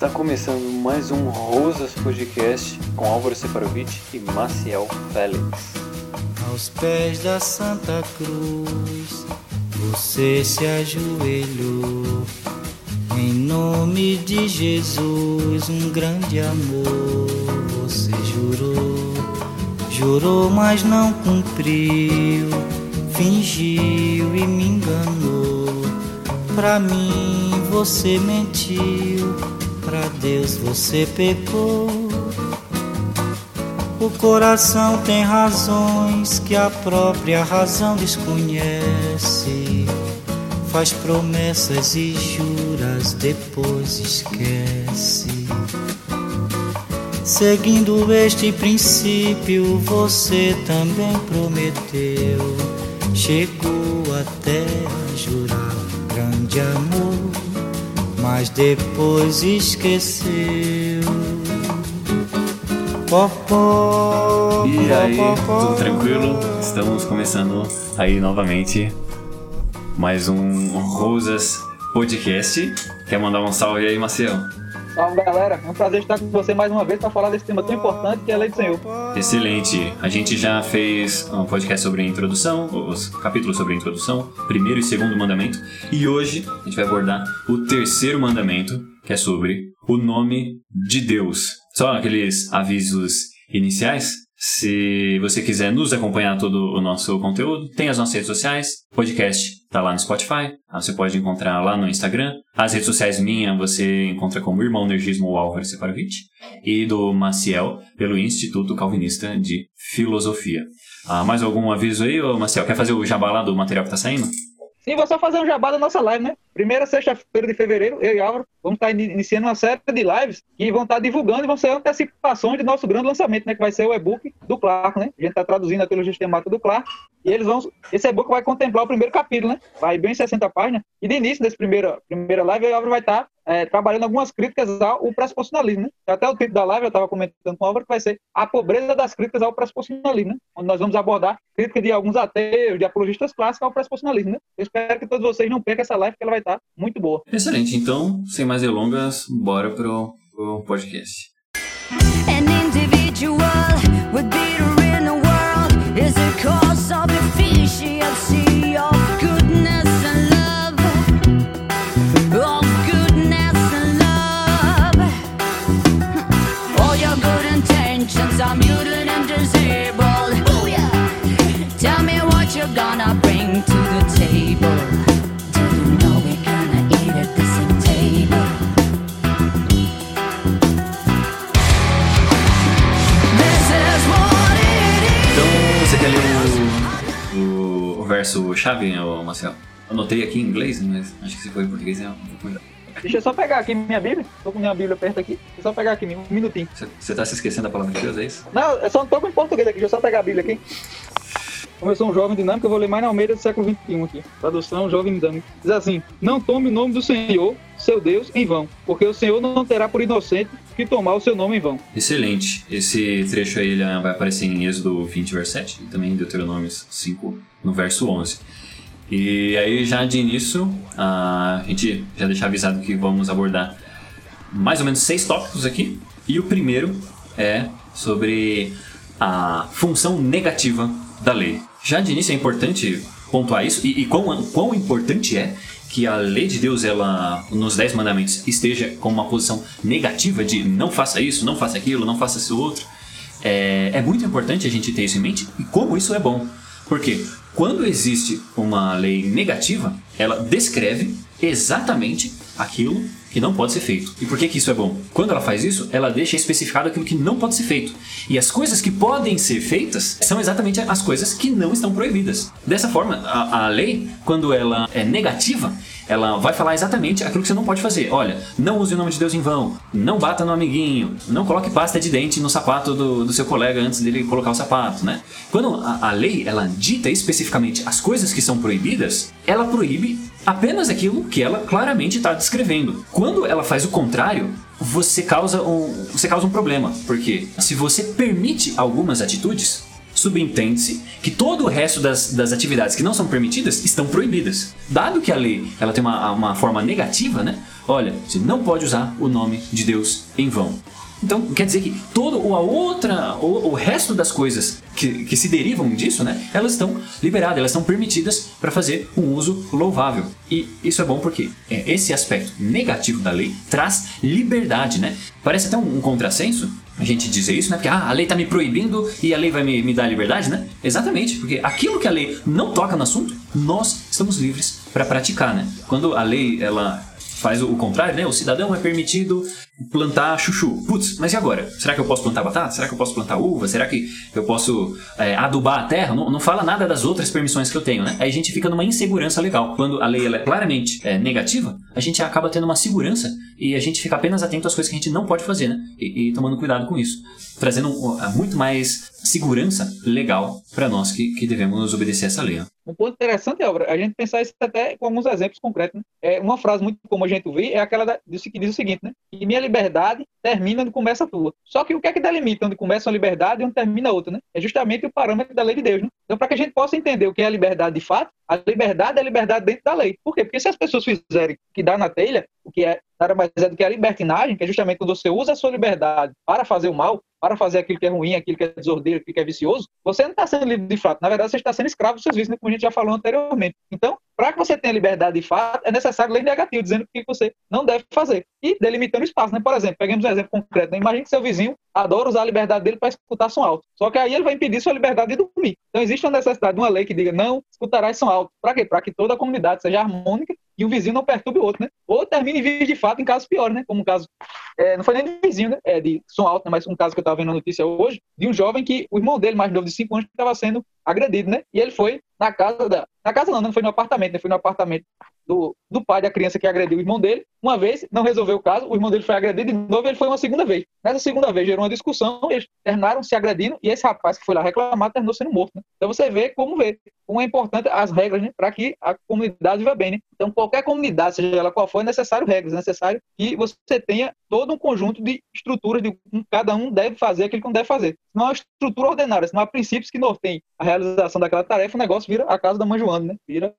Está começando mais um Rosas Podcast com Álvaro Separovic e Maciel Félix. Aos pés da Santa Cruz, você se ajoelhou. Em nome de Jesus, um grande amor você jurou. Jurou, mas não cumpriu. Fingiu e me enganou. Pra mim você mentiu, Deus você pecou. O coração tem razões que a própria razão desconhece. Faz promessas e juras, depois esquece. Seguindo este princípio, você também prometeu. Chegou até a jurar um grande amor, mas depois esqueceu. Popó, E aí, tudo tranquilo? Estamos começando aí novamente mais um Rosas Podcast. Quer mandar um salve aí, Maciel? Salve galera, é um prazer estar com você mais uma vez para falar desse tema tão importante que é a lei do Senhor. Excelente. A gente já fez um podcast sobre a introdução, os capítulos sobre a introdução, primeiro e segundo mandamento, e hoje a gente vai abordar o terceiro mandamento, que é sobre o nome de Deus. Só aqueles avisos iniciais. Se você quiser nos acompanhar todo o nosso conteúdo, tem as nossas redes sociais, podcast tá lá no Spotify, ah, você pode encontrar lá no Instagram. As redes sociais minha você encontra como Irmão Nergismo ou Álvaro Separovich e do Maciel pelo Instituto Calvinista de Filosofia. Ah, mais algum aviso aí, ô Maciel? Quer fazer o jabá lá do material que tá saindo? Sim, vou só fazer um jabá da nossa live, né? Primeira sexta-feira de fevereiro, eu e Álvaro vamos estar ini- iniciando uma série de lives que vão estar divulgando e vão ser antecipações do nosso grande lançamento, né? Que vai ser o e-book do Clark, né? A gente está traduzindo a teologia sistemática do Clark e eles vão. Esse e-book vai contemplar o primeiro capítulo, né? Vai bem 60 páginas. E de início dessa primeira, primeira live, e Álvaro vai estar é, trabalhando algumas críticas ao pressuposicionalismo, né? Até o título da live eu estava comentando com o Álvaro que vai ser a pobreza das críticas ao pressuposicionalismo, né? Onde nós vamos abordar crítica de alguns ateus, de apologistas clássicos ao pressuposicionalismo, né? Eu espero que todos vocês não percam essa live, que ela vai estar muito boa. Excelente. Então, sem mais delongas, bora pro, pro podcast. An individual would be to win the world is a cause of efficiency verso chave, ô Marcel? Anotei aqui em inglês, mas acho que se for em português é um pouco melhor. Deixa eu só pegar aqui minha Bíblia. Tô com minha Bíblia perto aqui. Deixa eu só pegar aqui um minutinho. Você, tá se esquecendo da palavra de Deus, é isso? Não, eu só não tô com em português aqui. Deixa eu só pegar a Bíblia aqui. Como eu sou um jovem dinâmico, eu vou ler mais na Almeida do século XXI aqui. Tradução jovem dinâmico. Diz assim: Não tome o nome do Senhor, seu Deus, em vão, porque o Senhor não terá por inocente que tomar o seu nome em vão. Excelente. Esse trecho aí ele vai aparecer em Êxodo 20, verso 7 e também em Deuteronômio 5, no verso 11. E aí, já de início, a gente já deixa avisado que vamos abordar mais ou menos seis tópicos aqui. E o primeiro é sobre a função negativa da lei. Já de início é importante pontuar isso e, e quão, quão importante é que a lei de Deus, ela nos Dez Mandamentos, esteja com uma posição negativa de não faça isso, não faça aquilo, não faça isso outro. É, é muito importante a gente ter isso em mente e como isso é bom. Porque quando existe uma lei negativa, ela descreve exatamente aquilo que não pode ser feito. E por que, que isso é bom? Quando ela faz isso, ela deixa especificado aquilo que não pode ser feito. E as coisas que podem ser feitas são exatamente as coisas que não estão proibidas. Dessa forma, a, a lei, quando ela é negativa, ela vai falar exatamente aquilo que você não pode fazer. Olha, não use o nome de Deus em vão, não bata no amiguinho, não coloque pasta de dente no sapato do, do seu colega antes dele colocar o sapato, né? Quando a, a lei, ela dita especificamente as coisas que são proibidas, ela proíbe apenas aquilo que ela claramente está descrevendo. Quando ela faz o contrário, você causa um, você causa um problema, porque se você permite algumas atitudes, subentende-se que todo o resto das, das atividades que não são permitidas estão proibidas. Dado que a lei ela tem uma, uma forma negativa, né? Olha, você não pode usar o nome de Deus em vão. Então, quer dizer que todo a outra, o, o resto das coisas que, que se derivam disso, né? Elas estão liberadas, elas estão permitidas para fazer um uso louvável. E isso é bom porque é, esse aspecto negativo da lei traz liberdade, né? Parece até um, um contrassenso a gente dizer isso, né? Porque ah, a lei está me proibindo e a lei vai me, me dar liberdade, né? Exatamente, porque aquilo que a lei não toca no assunto, nós estamos livres para praticar, né? Quando a lei ela faz o contrário, né? O cidadão é permitido plantar chuchu. Putz, mas e agora? Será que eu posso plantar batata? Será que eu posso plantar uva? Será que eu posso é, adubar a terra? Não, não fala nada das outras permissões que eu tenho, né? Aí a gente fica numa insegurança legal. Quando a lei é claramente é, negativa, a gente acaba tendo uma segurança e a gente fica apenas atento às coisas que a gente não pode fazer, né? E, e tomando cuidado com isso. Trazendo muito mais segurança legal para nós que, que devemos obedecer essa lei. Um ponto interessante, Álvaro, a gente pensar isso até com alguns exemplos concretos. Né? É, uma frase muito como a gente vê é aquela da, que diz o seguinte, né? Liberdade termina onde começa a tua. Só que o que é que delimita onde começa uma liberdade e onde termina outra, né? É justamente o parâmetro da lei de Deus, né? Então, para que a gente possa entender o que é a liberdade de fato, a liberdade é a liberdade dentro da lei. Por quê? Porque se as pessoas fizerem o que dá na telha, o que é nada mais é do que a libertinagem, que é justamente quando você usa a sua liberdade para fazer o mal, para fazer aquilo que é ruim, aquilo que é desordeiro, aquilo que é vicioso, você não está sendo livre de fato. Na verdade, você está sendo escravo dos seus vícios, né? como a gente já falou anteriormente. Então, para que você tenha liberdade de fato, é necessário lei negativa, dizendo o que você não deve fazer. E delimitando espaço, né? Por exemplo, peguemos um exemplo concreto. Né? Imagine que seu vizinho adora usar a liberdade dele para escutar som alto. Só que aí ele vai impedir sua liberdade de dormir. Então existe uma necessidade de uma lei que diga não escutarás som alto. Para quê? Para que toda a comunidade seja harmônica e um vizinho não perturbe o outro, né? Ou termine em vídeo de fato em casos piores, né? Como o caso, é, não foi nem de vizinho, né? É de som alto, né? mas um caso que eu estava vendo na notícia hoje, de um jovem que o irmão dele, mais novo de 5 anos, estava sendo agredido, né? E ele foi na casa da. Na casa não, não foi no apartamento, né? Foi no apartamento do, do pai da criança que agrediu o irmão dele. Uma vez, não resolveu o caso, o irmão dele foi agredido de novo ele foi uma segunda vez. Nessa segunda vez gerou uma discussão, eles terminaram se agredindo e esse rapaz que foi lá reclamar terminou sendo morto. Né? Então você vê como vê, como é importante as regras né? para que a comunidade viva bem. Né? Então qualquer comunidade, seja ela qual for, é necessário regras, é necessário que você tenha todo um conjunto de estruturas de cada um deve fazer aquilo que não deve fazer. Não há estrutura ordenada, se não há princípios que norteiem a realização daquela tarefa, o negócio vira a casa da mãe Joana, né? Vira,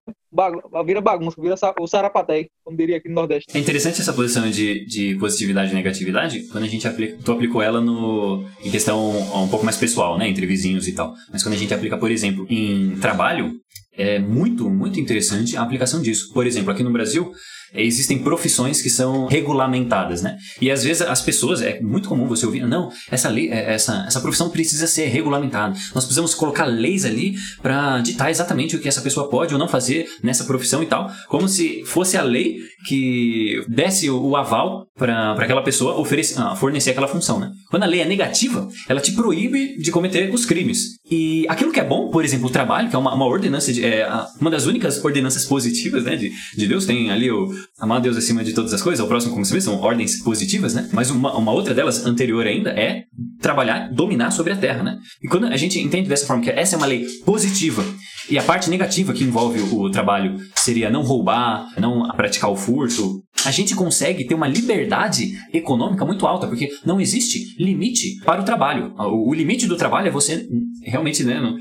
vira bagunça, vira o sarapaté, como diria aqui no Nordeste. É interessante essa posição de, de positividade e negatividade quando a gente aplica, tu aplicou ela no, em questão um pouco mais pessoal, né? Entre vizinhos e tal. Mas quando a gente aplica, por exemplo, em trabalho, é muito, muito interessante a aplicação disso. Por exemplo, aqui no Brasil, existem profissões que são regulamentadas, né? E às vezes as pessoas, é muito comum você ouvir, não, essa lei, é, essa, essa profissão precisa ser regulamentada. Nós precisamos colocar leis ali para ditar exatamente o que essa pessoa pode ou não fazer nessa profissão e tal, como se fosse a lei que desse o aval para aquela pessoa oferecer, ah, fornecer aquela função, né? Quando a lei é negativa, ela te proíbe de cometer os crimes. E aquilo que é bom, por exemplo, o trabalho, que é uma, uma ordenança, de, é, uma das únicas ordenanças positivas, né, de, de Deus, tem ali o amar Deus acima de todas as coisas, o próximo como você vê, são ordens positivas, né? Mas uma, uma outra delas, anterior ainda, é trabalhar, dominar sobre a terra, né? E quando a gente entende dessa forma que essa é uma lei positiva e a parte negativa que envolve o trabalho seria não roubar, não praticar o furto, a gente consegue ter uma liberdade econômica muito alta, porque não existe limite para o trabalho. O, limite do trabalho é você realmente né, não,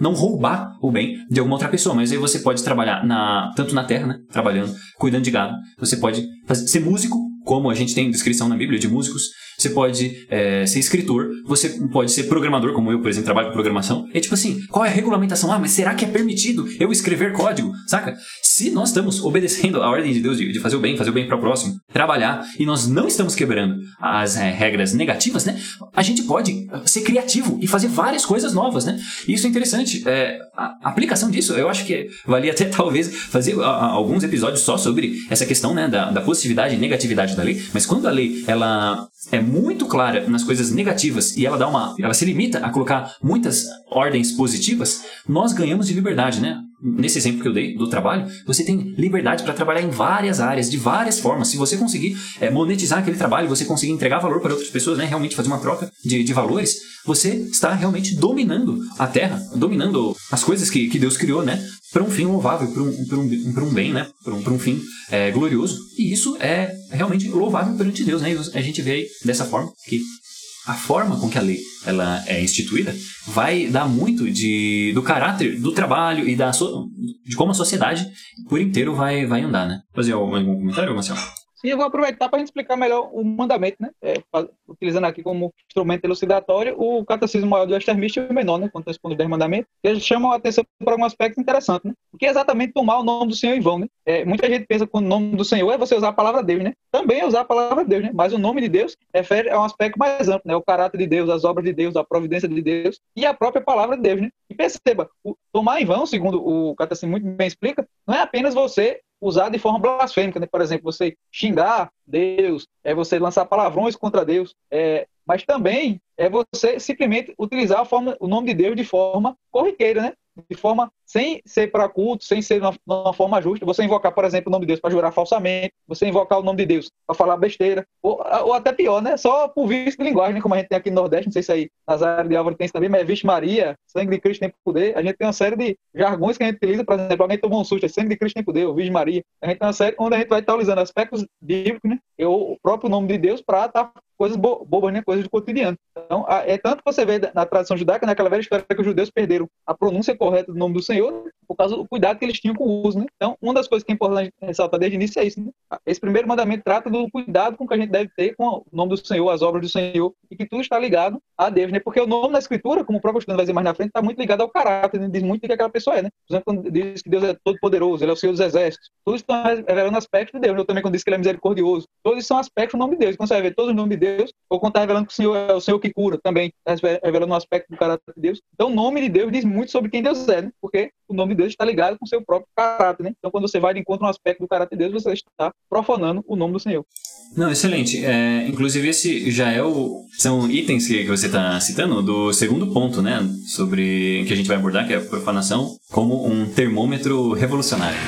não, roubar o bem de alguma outra pessoa, mas aí você pode trabalhar na, tanto na terra, né, trabalhando, cuidando de gado, você pode fazer, ser músico, como a gente tem descrição na Bíblia de músicos, você pode é, ser escritor, você pode ser programador, como eu, por exemplo, trabalho com programação. É tipo assim, qual é a regulamentação? Ah, mas será que é permitido eu escrever código? Saca? Se nós estamos obedecendo a ordem de Deus de, de fazer o bem, fazer o bem para o próximo, trabalhar, e nós não estamos quebrando as é, regras negativas, né? A gente pode ser criativo e fazer várias coisas novas, né? Isso é interessante. É, a aplicação disso, eu acho que valia até talvez fazer a, a, alguns episódios só sobre essa questão, né, da, da positividade e negatividade da lei. Mas quando a lei, ela é muito clara nas coisas negativas e ela dá uma, ela se limita a colocar muitas ordens positivas, nós ganhamos de liberdade, né? Nesse exemplo que eu dei do trabalho, você tem liberdade para trabalhar em várias áreas, de várias formas. Se você conseguir é, monetizar aquele trabalho, você conseguir entregar valor para outras pessoas, né? Realmente fazer uma troca de, de valores, você está realmente dominando a Terra, dominando as coisas que, que Deus criou, né? Para um fim louvável, para um, um, um bem, né? Para um, um fim é, glorioso. E isso é realmente louvável perante Deus, né? E a gente vê aí dessa forma que a forma com que a lei ela é instituída vai dar muito de, do caráter do trabalho e da so, de como a sociedade por inteiro vai, vai andar, né? Fazer algum, comentário, Marcelo? Sim, eu vou aproveitar para a gente explicar melhor o mandamento, né? É, utilizando aqui como instrumento elucidatório o Catecismo Maior de Westminster e o Menor, né? Quando responde os 10 mandamentos, eles chamam a atenção para um aspecto interessante, né? O que é exatamente tomar o nome do Senhor em vão, né? É, muita gente pensa que o nome do Senhor é você usar a palavra Deus, né? Também é usar a palavra Deus, né? Mas o nome de Deus refere a um aspecto mais amplo, né? O caráter de Deus, as obras de Deus, a providência de Deus e a própria palavra de Deus, né? E perceba, o tomar em vão, segundo o Catecismo muito bem explica, não é apenas você usar de forma blasfêmica, né? Por exemplo, você xingar Deus, é você lançar palavrões contra Deus, é, mas também é você simplesmente utilizar forma, o nome de Deus de forma corriqueira, né? De forma sem ser para culto, sem ser de uma forma justa. Você invocar, por exemplo, o nome de Deus para jurar falsamente, você invocar o nome de Deus para falar besteira, ou, ou até pior, né? Só por vício de linguagem, né? como a gente tem aqui no Nordeste, não sei se aí nas áreas de Álvaro tem isso também, mas é Vixe Maria, sangue de Cristo tem poder. A gente tem uma série de jargões que a gente utiliza, por exemplo, alguém tomou um susto, é sangue de Cristo tem poder, ou Virgem Maria. A gente tem uma série onde a gente vai estar usando aspectos bíblicos, né? E o próprio nome de Deus para estar coisas bo bobas, né? Coisas do cotidiano. Então, é tanto que você vê na tradição judaica, naquela velha história que os judeus perderam a pronúncia correta do nome do Senhor Senhor? Por causa do cuidado que eles tinham com o uso, né? Então, uma das coisas que é importante ressaltar desde o início é isso, né? Esse primeiro mandamento trata do cuidado com que a gente deve ter com o nome do Senhor, as obras do Senhor, e que tudo está ligado a Deus, né? Porque o nome na Escritura, como o próprio estudante vai dizer mais na frente, está muito ligado ao caráter, né? diz muito do que aquela pessoa é, né? Por exemplo, quando diz que Deus é todo poderoso, ele é o Senhor dos exércitos, tudo estão revelando aspectos de Deus. Eu também quando diz que ele é misericordioso, todos são aspectos do nome de Deus. Quando você vai ver todos os nomes de Deus, ou quando está revelando que o Senhor é o Senhor que cura, também está revelando um aspecto do caráter de Deus. Então, o nome de Deus diz muito sobre quem Deus é, né? Porque o nome Deus está ligado com o seu próprio caráter, né? Então, quando você vai de encontro a um aspecto do caráter de Deus, você está profanando o nome do Senhor. Não, excelente. É, inclusive, esse já é o. São itens que, você está citando do segundo ponto, né? Sobre. que a gente vai abordar, que é a profanação, como um termômetro revolucionário.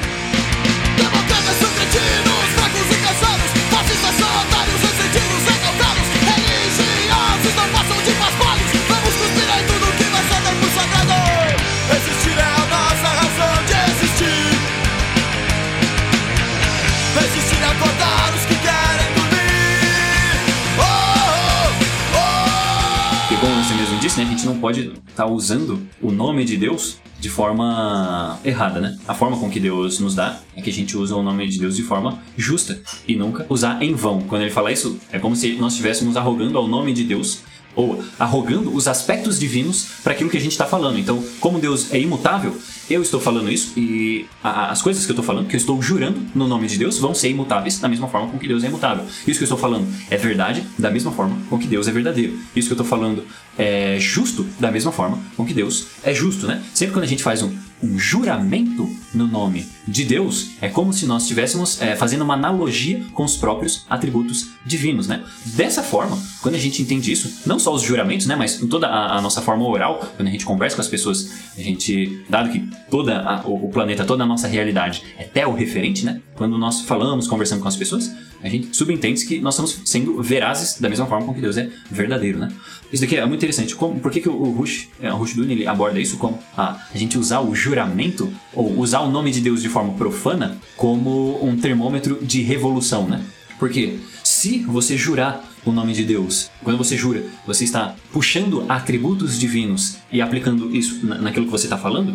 Disse, né, a gente não pode estar usando o nome de Deus de forma errada, né? A forma com que Deus nos dá é que a gente usa o nome de Deus de forma justa e nunca usar em vão. Quando ele fala isso, é como se nós estivéssemos arrogando ao nome de Deus ou arrogando os aspectos divinos para aquilo que a gente está falando. Então, como Deus é imutável, eu estou falando isso e a- as coisas que eu estou falando, que eu estou jurando no nome de Deus, vão ser imutáveis da mesma forma com que Deus é imutável. Isso que eu estou falando é verdade da mesma forma com que Deus é verdadeiro. Isso que eu estou falando é justo da mesma forma com que Deus é justo, né? Sempre quando a gente faz um, um juramento no nome de Deus, é como se nós estivéssemos é, fazendo uma analogia com os próprios atributos divinos, né? Dessa forma, quando a gente entende isso, não só os juramentos, né, mas em toda a, a nossa forma oral, quando a gente conversa com as pessoas, a gente, dado que toda a- o, planeta, toda a nossa realidade é referente, né? Quando nós falamos, conversando com as pessoas, a gente subentende que nós estamos sendo verazes da mesma forma com que Deus é verdadeiro, né? Isso daqui é muito interessante. Como, por que, que o Rush, é, o Rush Dune, ele aborda isso como a, a gente usar o juramento ou usar o nome de Deus de forma profana como um termômetro de revolução, né? Porque se você jurar o nome de Deus, quando você jura, você está puxando atributos divinos e aplicando isso na- naquilo que você está falando,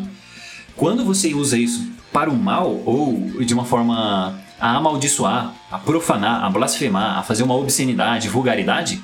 quando você usa isso para o mal ou de uma forma a amaldiçoar, a profanar, a blasfemar, a fazer uma obscenidade, vulgaridade,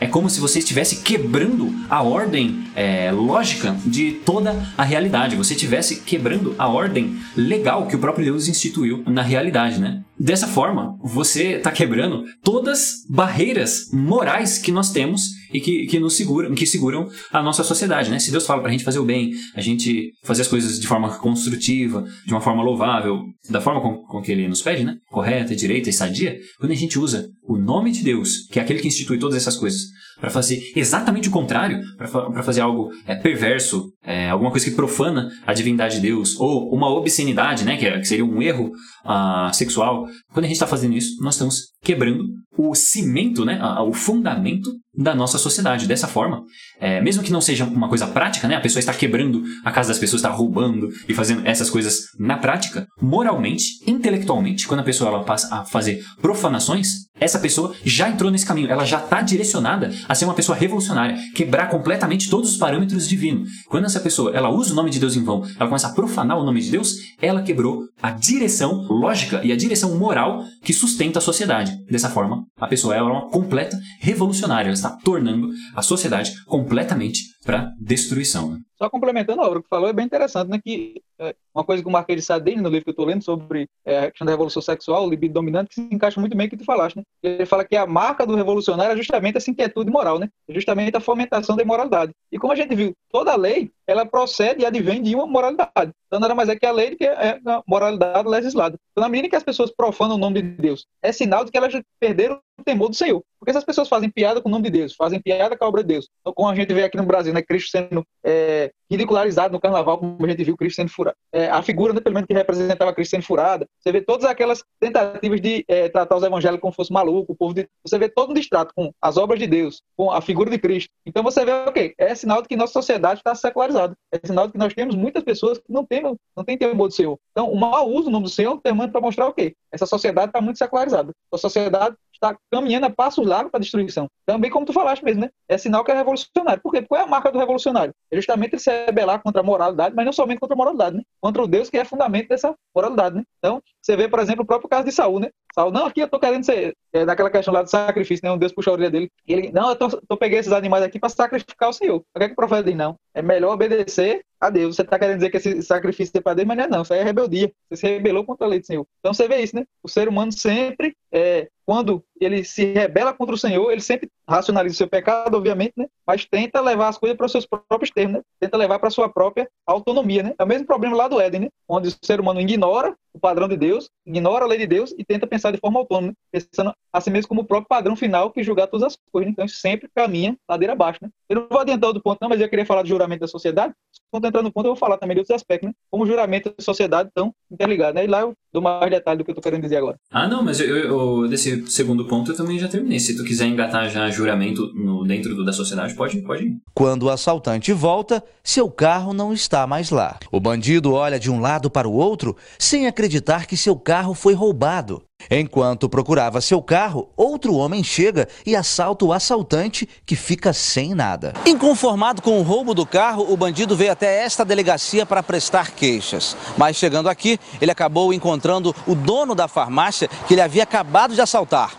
é como se você estivesse quebrando a ordem é, lógica de toda a realidade. Você estivesse quebrando a ordem legal que o próprio Deus instituiu na realidade, né? Dessa forma, você está quebrando todas barreiras morais que nós temos e que, que nos seguram, que seguram a nossa sociedade, né? Se Deus fala pra gente fazer o bem, a gente fazer as coisas de forma construtiva, de uma forma louvável, da forma com, com que Ele nos pede, né? Correta, direita e sadia, quando a gente usa o nome de Deus, que é aquele que institui todas essas coisas, para fazer exatamente o contrário, para fazer algo é, perverso, é, alguma coisa que profana a divindade de Deus, ou uma obscenidade, né? Que, é- seria um erro ah, sexual. Quando a gente está fazendo isso, nós estamos quebrando o cimento, né? o fundamento da nossa sociedade. Dessa forma, é, mesmo que não seja uma coisa prática, né? A pessoa está quebrando a casa das pessoas, está roubando e fazendo essas coisas na prática, moralmente, intelectualmente, quando a pessoa ela passa a fazer profanações, essa pessoa já entrou nesse caminho, ela já está direcionada a ser uma pessoa revolucionária, quebrar completamente todos os parâmetros divinos. Quando essa pessoa ela usa o nome de Deus em vão, ela começa a profanar o nome de Deus, ela quebrou a direção lógica e a direção moral que sustenta a sociedade. Dessa forma, a pessoa ela é uma completa revolucionária, ela está tornando a sociedade completamente para destruição. né? Só complementando a obra que falou, é bem interessante, né? Que é, uma coisa que o Marquês de Sade, no livro que eu estou lendo sobre é, a questão da revolução sexual, o libido dominante, que se encaixa muito bem com o que tu falaste, né? Ele fala que a marca do revolucionário é justamente essa inquietude moral, né? É justamente a fomentação da imoralidade. E como a gente viu, toda lei, ela procede e advém de uma moralidade. Então nada mais é que a lei que é a moralidade legislada. Então na medida que as pessoas profanam o nome de Deus, é sinal de que elas perderam temor do Senhor. Porque se as pessoas fazem piada com o nome de Deus, fazem piada com a obra de Deus, então, como a gente vê aqui no Brasil, né, Cristo sendo é, ridicularizado no carnaval, como a gente viu Cristo sendo furado, é, a figura, né, pelo menos, que representava Cristo sendo furada, você vê todas aquelas tentativas de é, tratar os evangélicos como fosse maluco, o povo de... você vê todo um distrato com as obras de Deus, com a figura de Cristo. Então você vê, ok, é sinal de que nossa sociedade está secularizada. É sinal de que nós temos muitas pessoas que não têm, não têm temor do Senhor. Então, o mau uso do nome do Senhor é um para mostrar o quê? Essa sociedade está muito secularizada. A sociedade está caminhando a passos largos para a destruição. Também, como tu falaste mesmo, né? É sinal que é revolucionário. Por quê? Qual é a marca do revolucionário? É justamente ele se rebelar contra a moralidade, mas não somente contra a moralidade, né? Contra o Deus que é fundamento dessa moralidade, né? Então, você vê, por exemplo, o próprio caso de Saul, né? Saul, não, aqui eu tô querendo ser, é, daquela questão lá do sacrifício, né? Um Deus puxou a orelha dele. E ele, não, eu tô, tô peguei esses animais aqui para sacrificar o Senhor. O que é que o profeta diz? Não. É melhor obedecer a Deus. Você está querendo dizer que esse sacrifício é para Deus, mas não é não. Isso aí é rebeldia. Você se rebelou contra a lei do Senhor. Então você vê isso, né? O ser humano sempre, é, quando ele se rebela contra o Senhor, ele sempre racionaliza o seu pecado, obviamente, né? Mas tenta levar as coisas para os seus próprios termos, né? Tenta levar para a sua própria autonomia, né? É o mesmo problema lá do Éden, né? Onde o ser humano ignora o padrão de Deus, ignora a lei de Deus e tenta pensar de forma autônoma, né? pensando a si mesmo como o próprio padrão final que julgar todas as coisas. né? Então isso sempre caminha ladeira abaixo, né? Eu não vou adiantar do ponto, não, mas eu queria falar do juramento da sociedade. Quando entrar no ponto, eu vou falar também de outros aspectos, né? Como juramento da sociedade estão interligados, né? E lá eu dou mais detalhe do que eu estou querendo dizer agora. Ah, não, mas eu, eu- desse segundo ponto eu também já terminei. Se tu quiser engatar já juramento no, dentro do- da sociedade, pode, pode ir. Quando o assaltante volta, seu carro não está mais lá. O bandido olha de um lado para o outro sem acreditar que seu carro foi roubado. Enquanto procurava seu carro, outro homem chega e assalta o assaltante, que fica sem nada. Inconformado com o roubo do carro, o bandido veio até esta delegacia para prestar queixas. Mas chegando aqui, ele acabou encontrando o dono da farmácia que ele havia acabado de assaltar.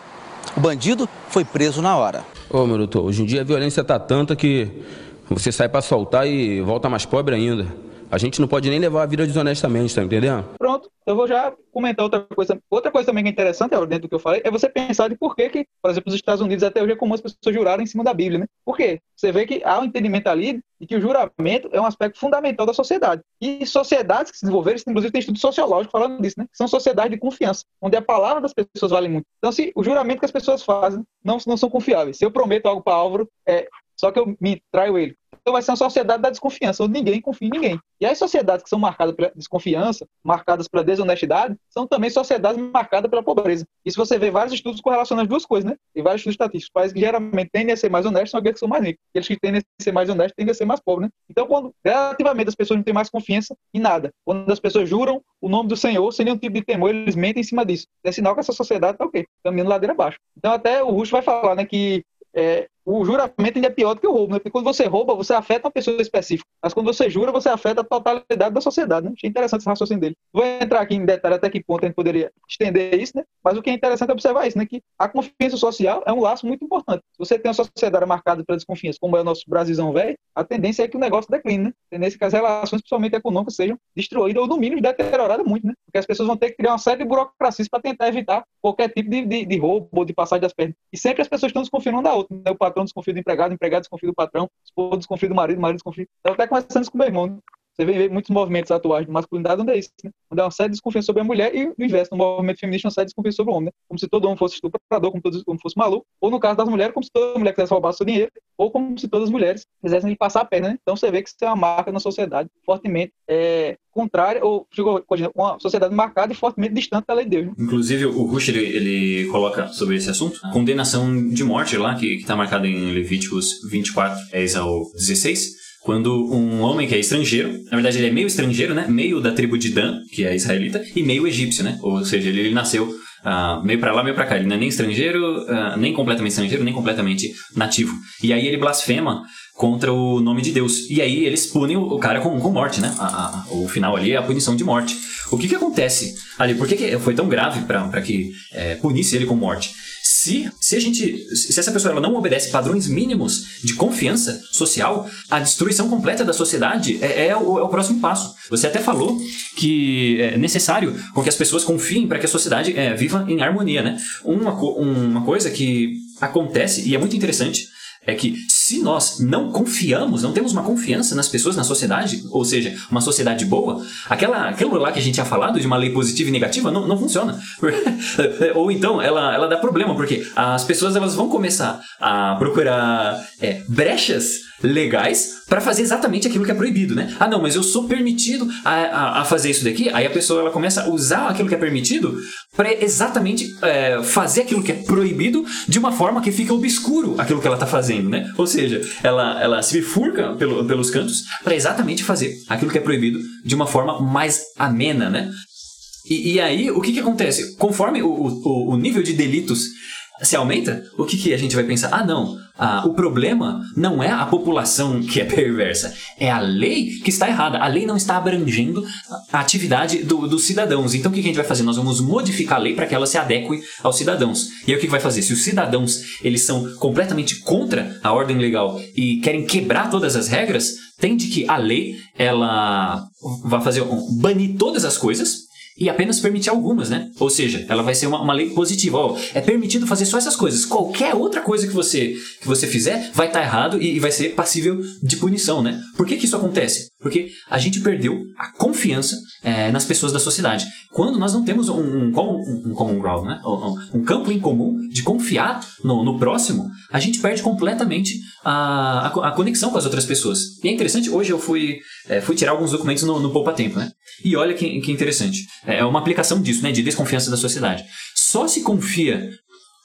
O bandido foi preso na hora. Ô, meu doutor, hoje em dia a violência tá tanta que você sai pra soltar e volta mais pobre ainda. A gente não pode nem levar a vida desonestamente, tá entendendo? Pronto, eu vou já comentar outra coisa. Outra coisa também que é interessante, dentro do que eu falei, é você pensar de por que, que, por exemplo, nos Estados Unidos até hoje é comum as pessoas jurarem em cima da Bíblia, né? Por quê? Você vê que há um entendimento ali de que o juramento é um aspecto fundamental da sociedade. E sociedades que se desenvolveram, inclusive tem estudo sociológico falando disso, né? São sociedades de confiança, onde a palavra das pessoas vale muito. Então, se o juramento que as pessoas fazem não, não são confiáveis, se eu prometo algo para Álvaro, é, só que eu me traio ele. Então vai ser uma sociedade da desconfiança, onde ninguém confia em ninguém. E as sociedades que são marcadas pela desconfiança, marcadas pela desonestidade, são também sociedades marcadas pela pobreza. E se você vê vários estudos correlacionando as duas coisas, né? Tem vários estudos estatísticos. Países que geralmente tendem a ser mais honestos são aqueles que são mais ricos. Aqueles que tendem a ser mais honestos tendem a ser mais pobres, né? Então, quando relativamente as pessoas não têm mais confiança em nada, quando as pessoas juram o nome do Senhor sem nenhum tipo de temor, eles mentem em cima disso. É sinal que essa sociedade está o quê? Caminhando ladeira abaixo. Então, até o Russo vai falar, né, que é, o juramento ainda é pior do que o roubo, né? Porque quando você rouba, você afeta uma pessoa específica. Mas quando você jura, você afeta a totalidade da sociedade, né? Achei interessante esse raciocínio dele. Vou entrar aqui em detalhe até que ponto a gente poderia estender isso, né? Mas o que é interessante é observar isso, né? Que a confiança social é um laço muito importante. Se você tem uma sociedade marcada pela desconfiança, como é o nosso Brasilzão velho, a tendência é que o negócio decline, né? A tendência é que as relações, principalmente econômicas, sejam destruídas ou, no mínimo, deterioradas muito, né? Porque as pessoas vão ter que criar uma série de burocracias para tentar evitar qualquer tipo de, de, de roubo ou de passagem das pernas. E sempre as pessoas estão desconfiando da outra, né? O patrão desconfia do empregado, empregado desconfia do patrão, esposo desconfia do marido, marido desconfia. Eu até conversando isso com meu irmão, né? Você vê muitos movimentos atuais de masculinidade onde é isso, né? Onde há uma série de desconfiança sobre a mulher e o inverso, no movimento feminista, uma série de desconfiança sobre o homem, né? Como se todo homem fosse estuprador, como todo homem fosse maluco, ou no caso das mulheres, como se toda mulher quisesse roubar seu dinheiro, ou como se todas as mulheres quisessem lhe passar a perna, né? Então você vê que isso é uma marca na sociedade fortemente é, contrária, ou uma sociedade marcada e fortemente distante da lei de Deus. Né? Inclusive, o Rush ele, ele coloca sobre esse assunto a condenação de morte lá, que está marcada em Levíticos 24, 10 ao 16. Quando um homem que é estrangeiro, na verdade ele é meio estrangeiro, né? Meio da tribo de Dan, que é israelita, e meio egípcio, né? Ou seja, ele, ele nasceu ah, meio pra lá, meio pra cá. Ele não é nem estrangeiro, ah, nem completamente estrangeiro, nem completamente nativo. E aí ele blasfema contra o nome de Deus. E aí eles punem o o cara com, com morte, né? A- a- o final ali é a punição de morte. O que que acontece ali? Por que, que foi tão grave para que é, punisse ele com morte? Se, se a gente, se essa pessoa ela não obedece padrões mínimos de confiança social, a destruição completa da sociedade é, é o, é o próximo passo. Você até falou que é necessário com que as pessoas confiem para que a sociedade é, viva em harmonia, né? Uma, uma coisa que acontece e é muito interessante é que se nós não confiamos, não temos uma confiança nas pessoas, na sociedade, ou seja, uma sociedade boa, aquela, aquilo lá que a gente tinha falado de uma lei positiva e negativa não, não funciona. ou então ela, ela dá problema, porque as pessoas elas vão começar a procurar é, brechas legais para fazer exatamente aquilo que é proibido, né? Ah, não, mas eu sou permitido a, a, a fazer isso daqui. Aí a pessoa ela começa a usar aquilo que é permitido para exatamente é, fazer aquilo que é proibido de uma forma que fica obscuro aquilo que ela tá fazendo, né? Ou seja, ela, ela se bifurca pelo, pelos cantos para exatamente fazer aquilo que é proibido de uma forma mais amena, né? E, e aí, o que, que acontece? Conforme o, o, o nível de delitos se aumenta, o que, que a gente vai pensar? Ah, não. Ah, o problema não é a população que é perversa, é a lei que está errada. A lei não está abrangendo a atividade do- dos cidadãos. Então o que, que a gente vai fazer? Nós vamos modificar a lei para que ela se adeque aos cidadãos. E aí o que, que vai fazer? Se os cidadãos eles são completamente contra a ordem legal e querem quebrar todas as regras, tem de que a lei ela vai fazer banir todas as coisas e apenas permitir algumas, né? Ou seja, ela vai ser uma, uma lei positiva. É permitido fazer só essas coisas. Qualquer outra coisa que você que você fizer vai estar errado e, e vai ser passível de punição, né? Por que, que isso acontece? Porque a gente perdeu a confiança é, nas pessoas da sociedade. Quando nós não temos um, um, common- um common ground, né? Um, um campo em comum de confiar no, no próximo, a gente perde completamente a, a, a conexão com as outras pessoas. E é interessante, hoje eu fui, é, fui tirar alguns documentos no, no Poupa Tempo, né? E olha que, que interessante. É uma aplicação disso, né? De desconfiança da sociedade. Só se confia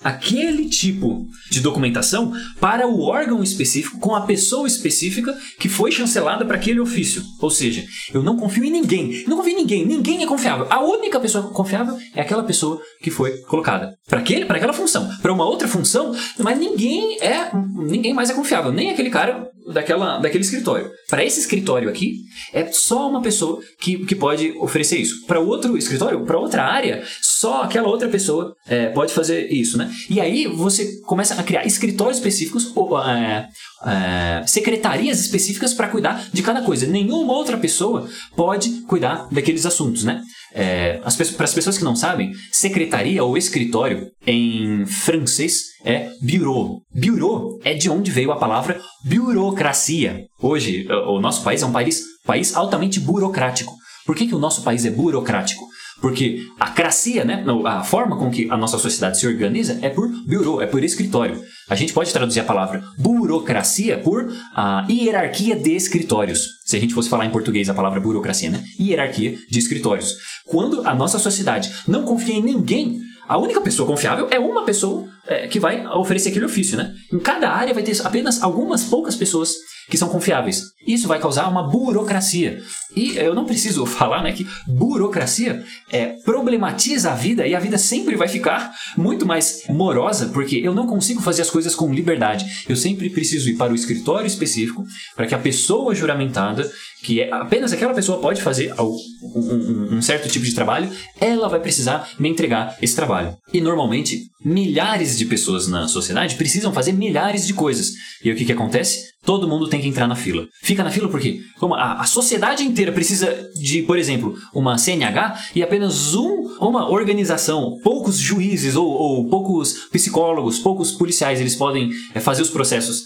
aquele tipo de documentação para o órgão específico, com a pessoa específica que foi chancelada para aquele ofício. Ou seja, eu não confio em ninguém. Não confio em ninguém. Ninguém é confiável. A única pessoa confiável é aquela pessoa que foi colocada para aquele, para aquela função. Para uma outra função, mas ninguém é, ninguém mais é confiável. Nem aquele cara daquela, daquele escritório. Para esse escritório aqui, é só uma pessoa que, que pode oferecer isso. Para outro escritório, para outra área, só aquela outra pessoa é, pode fazer isso, né? E aí você começa a criar escritórios específicos, ou, é, é, secretarias específicas para cuidar de cada coisa. Nenhuma outra pessoa pode cuidar daqueles assuntos, né? É, as para as pessoas que não sabem, secretaria ou escritório em francês é bureau. Bureau é de onde veio a palavra burocracia. Hoje, o o nosso país é um país, país altamente burocrático. Por que, que o nosso país é burocrático? Porque a cracia, né, a forma com que a nossa sociedade se organiza é por bureau, é por escritório. A gente pode traduzir a palavra burocracia por a hierarquia de escritórios. Se a gente fosse falar em português a palavra burocracia, né? Hierarquia de escritórios. Quando a nossa sociedade não confia em ninguém, a única pessoa confiável é uma pessoa é, que vai oferecer aquele ofício, né? Em cada área vai ter apenas algumas poucas pessoas que são confiáveis. Isso vai causar uma burocracia. E eu não preciso falar, né, que burocracia é, problematiza a vida e a vida sempre vai ficar muito mais morosa porque eu não consigo fazer as coisas com liberdade. Eu sempre preciso ir para o escritório específico para que a pessoa juramentada, que é apenas aquela pessoa pode fazer um, certo tipo de trabalho, ela vai precisar me entregar esse trabalho. E normalmente milhares de pessoas na sociedade precisam fazer milhares de coisas. E o que, que acontece? Todo mundo tem que entrar na fila. Fica na fila porque como a, a sociedade inteira precisa de, por exemplo, uma CNH e apenas um, uma organização, poucos juízes ou, ou poucos psicólogos, poucos policiais, eles podem é, fazer os processos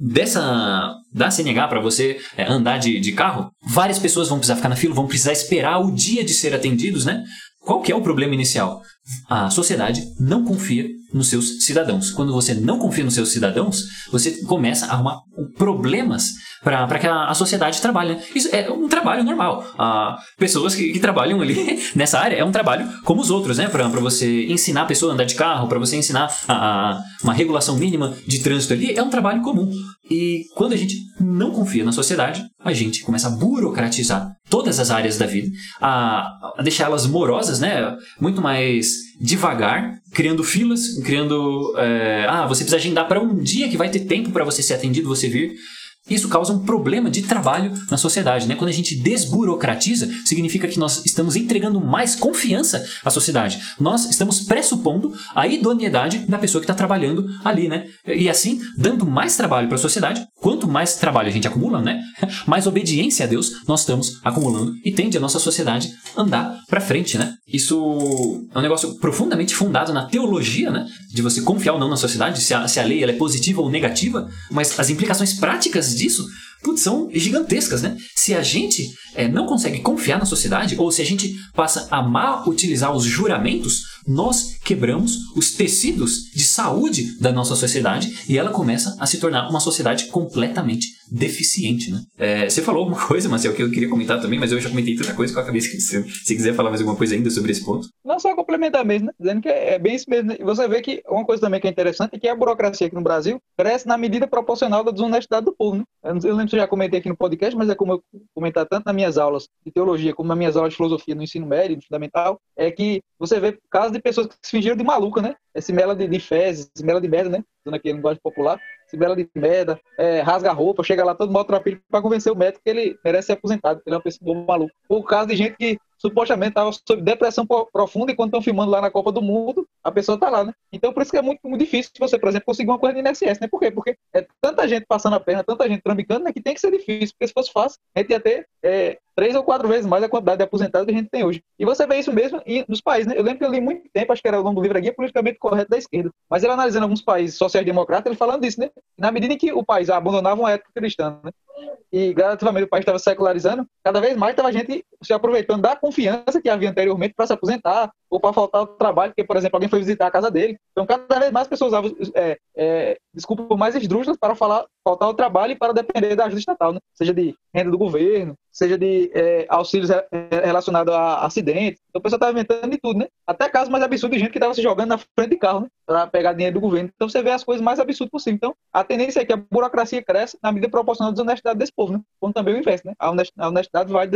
dessa da CNH para você é, andar de, de carro, várias pessoas vão precisar ficar na fila, vão precisar esperar o dia de ser atendidos, né? Qual que é o problema inicial? A sociedade não confia nos seus cidadãos. Quando você não confia nos seus cidadãos, você começa a arrumar problemas para que a, a, sociedade trabalhe. né? Isso é um trabalho normal. Ah, pessoas que, que trabalham ali nessa área é um trabalho como os outros, né? Para você ensinar a pessoa a andar de carro, para você ensinar a, a, uma regulação mínima de trânsito ali, é um trabalho comum. E quando a gente não confia na sociedade, a gente começa a burocratizar todas as áreas da vida, a, deixá-las morosas, né? Muito mais devagar, criando filas, criando. É, ah, você precisa agendar para um dia que vai ter tempo para você ser atendido, você vir. Isso causa um problema de trabalho na sociedade, né? Quando a gente desburocratiza, significa que nós estamos entregando mais confiança à sociedade. Nós estamos pressupondo a idoneidade da pessoa que está trabalhando ali, né? E assim, dando mais trabalho para a sociedade, quanto mais trabalho a gente acumula, né? Mais obediência a Deus nós estamos acumulando e tende a nossa sociedade andar para frente, né? Isso é um negócio profundamente fundado na teologia, né? De você confiar ou não na sociedade, se a, se a lei ela é positiva ou negativa, mas as implicações práticas disso putz, são gigantescas, né? Se a gente é, não consegue confiar na sociedade, ou se a gente passa a mal utilizar os juramentos, nós quebramos os tecidos de saúde da nossa sociedade e ela começa a se tornar uma sociedade completamente deficiente, né? É, você falou alguma coisa, Marcel, que eu queria comentar também, mas eu já comentei tanta coisa que eu acabei esquecendo. Se quiser falar mais alguma coisa ainda sobre esse ponto. Não só complementar mesmo, né? Dizendo que é bem isso mesmo. E você vê que uma coisa também que é interessante é que a burocracia aqui no Brasil cresce na medida proporcional da desonestidade do povo, né? Eu, não, eu lembro se eu já comentei aqui no podcast, mas é como eu comentar tanto nas minhas aulas de teologia como nas minhas aulas de filosofia no ensino médio, no fundamental, é que você vê casos de pessoas que se fingiram de maluca, né? Esse mela de, de fezes, esse mela de merda, né? Usando aqui a linguagem popular. Esse mela de merda, é, rasga a roupa, chega lá todo filho para convencer o médico que ele merece ser aposentado, que ele é uma pessoa maluca. Ou o caso de gente que supostamente estava sob depressão profunda e quando estão filmando lá na Copa do Mundo, a pessoa está lá, né? Então, por isso que é muito, muito difícil você, por exemplo, conseguir uma coisa no INSS, né? Por quê? Porque é tanta gente passando a perna, tanta gente trambicando, né? Que tem que ser difícil, porque se fosse fácil, a gente ia ter é, três ou quatro vezes mais a quantidade de aposentados que a gente tem hoje. E você vê isso mesmo nos países, né? Eu lembro que eu li muito tempo, acho que era o nome do livro aqui, Politicamente Correto da Esquerda. Mas ele analisando alguns países social-democratas, ele falando disso, né? Na medida em que o país abandonava uma ética cristã, né? E gradativamente o país estava secularizando, cada vez mais estava gente se aproveitando da confiança que havia anteriormente para se aposentar ou para faltar ao trabalho, porque, por exemplo, alguém foi visitar a casa dele. Então, cada vez mais pessoas usavam é, é, desculpas mais esdrúxulas para falar, faltar ao trabalho para depender da ajuda estatal, né? seja de renda do governo, seja de é, auxílios relacionados a acidentes. Então, o pessoal estava inventando de tudo, né? Até casos mais absurdos de gente que estava se jogando na frente de carro, né? Para pegar dinheiro do governo. Então, você vê as coisas mais absurdas possível. Então, a tendência é que a burocracia cresce na medida proporcional da desonestidade desse povo, né? Como também o inverso, né? A honestidade vai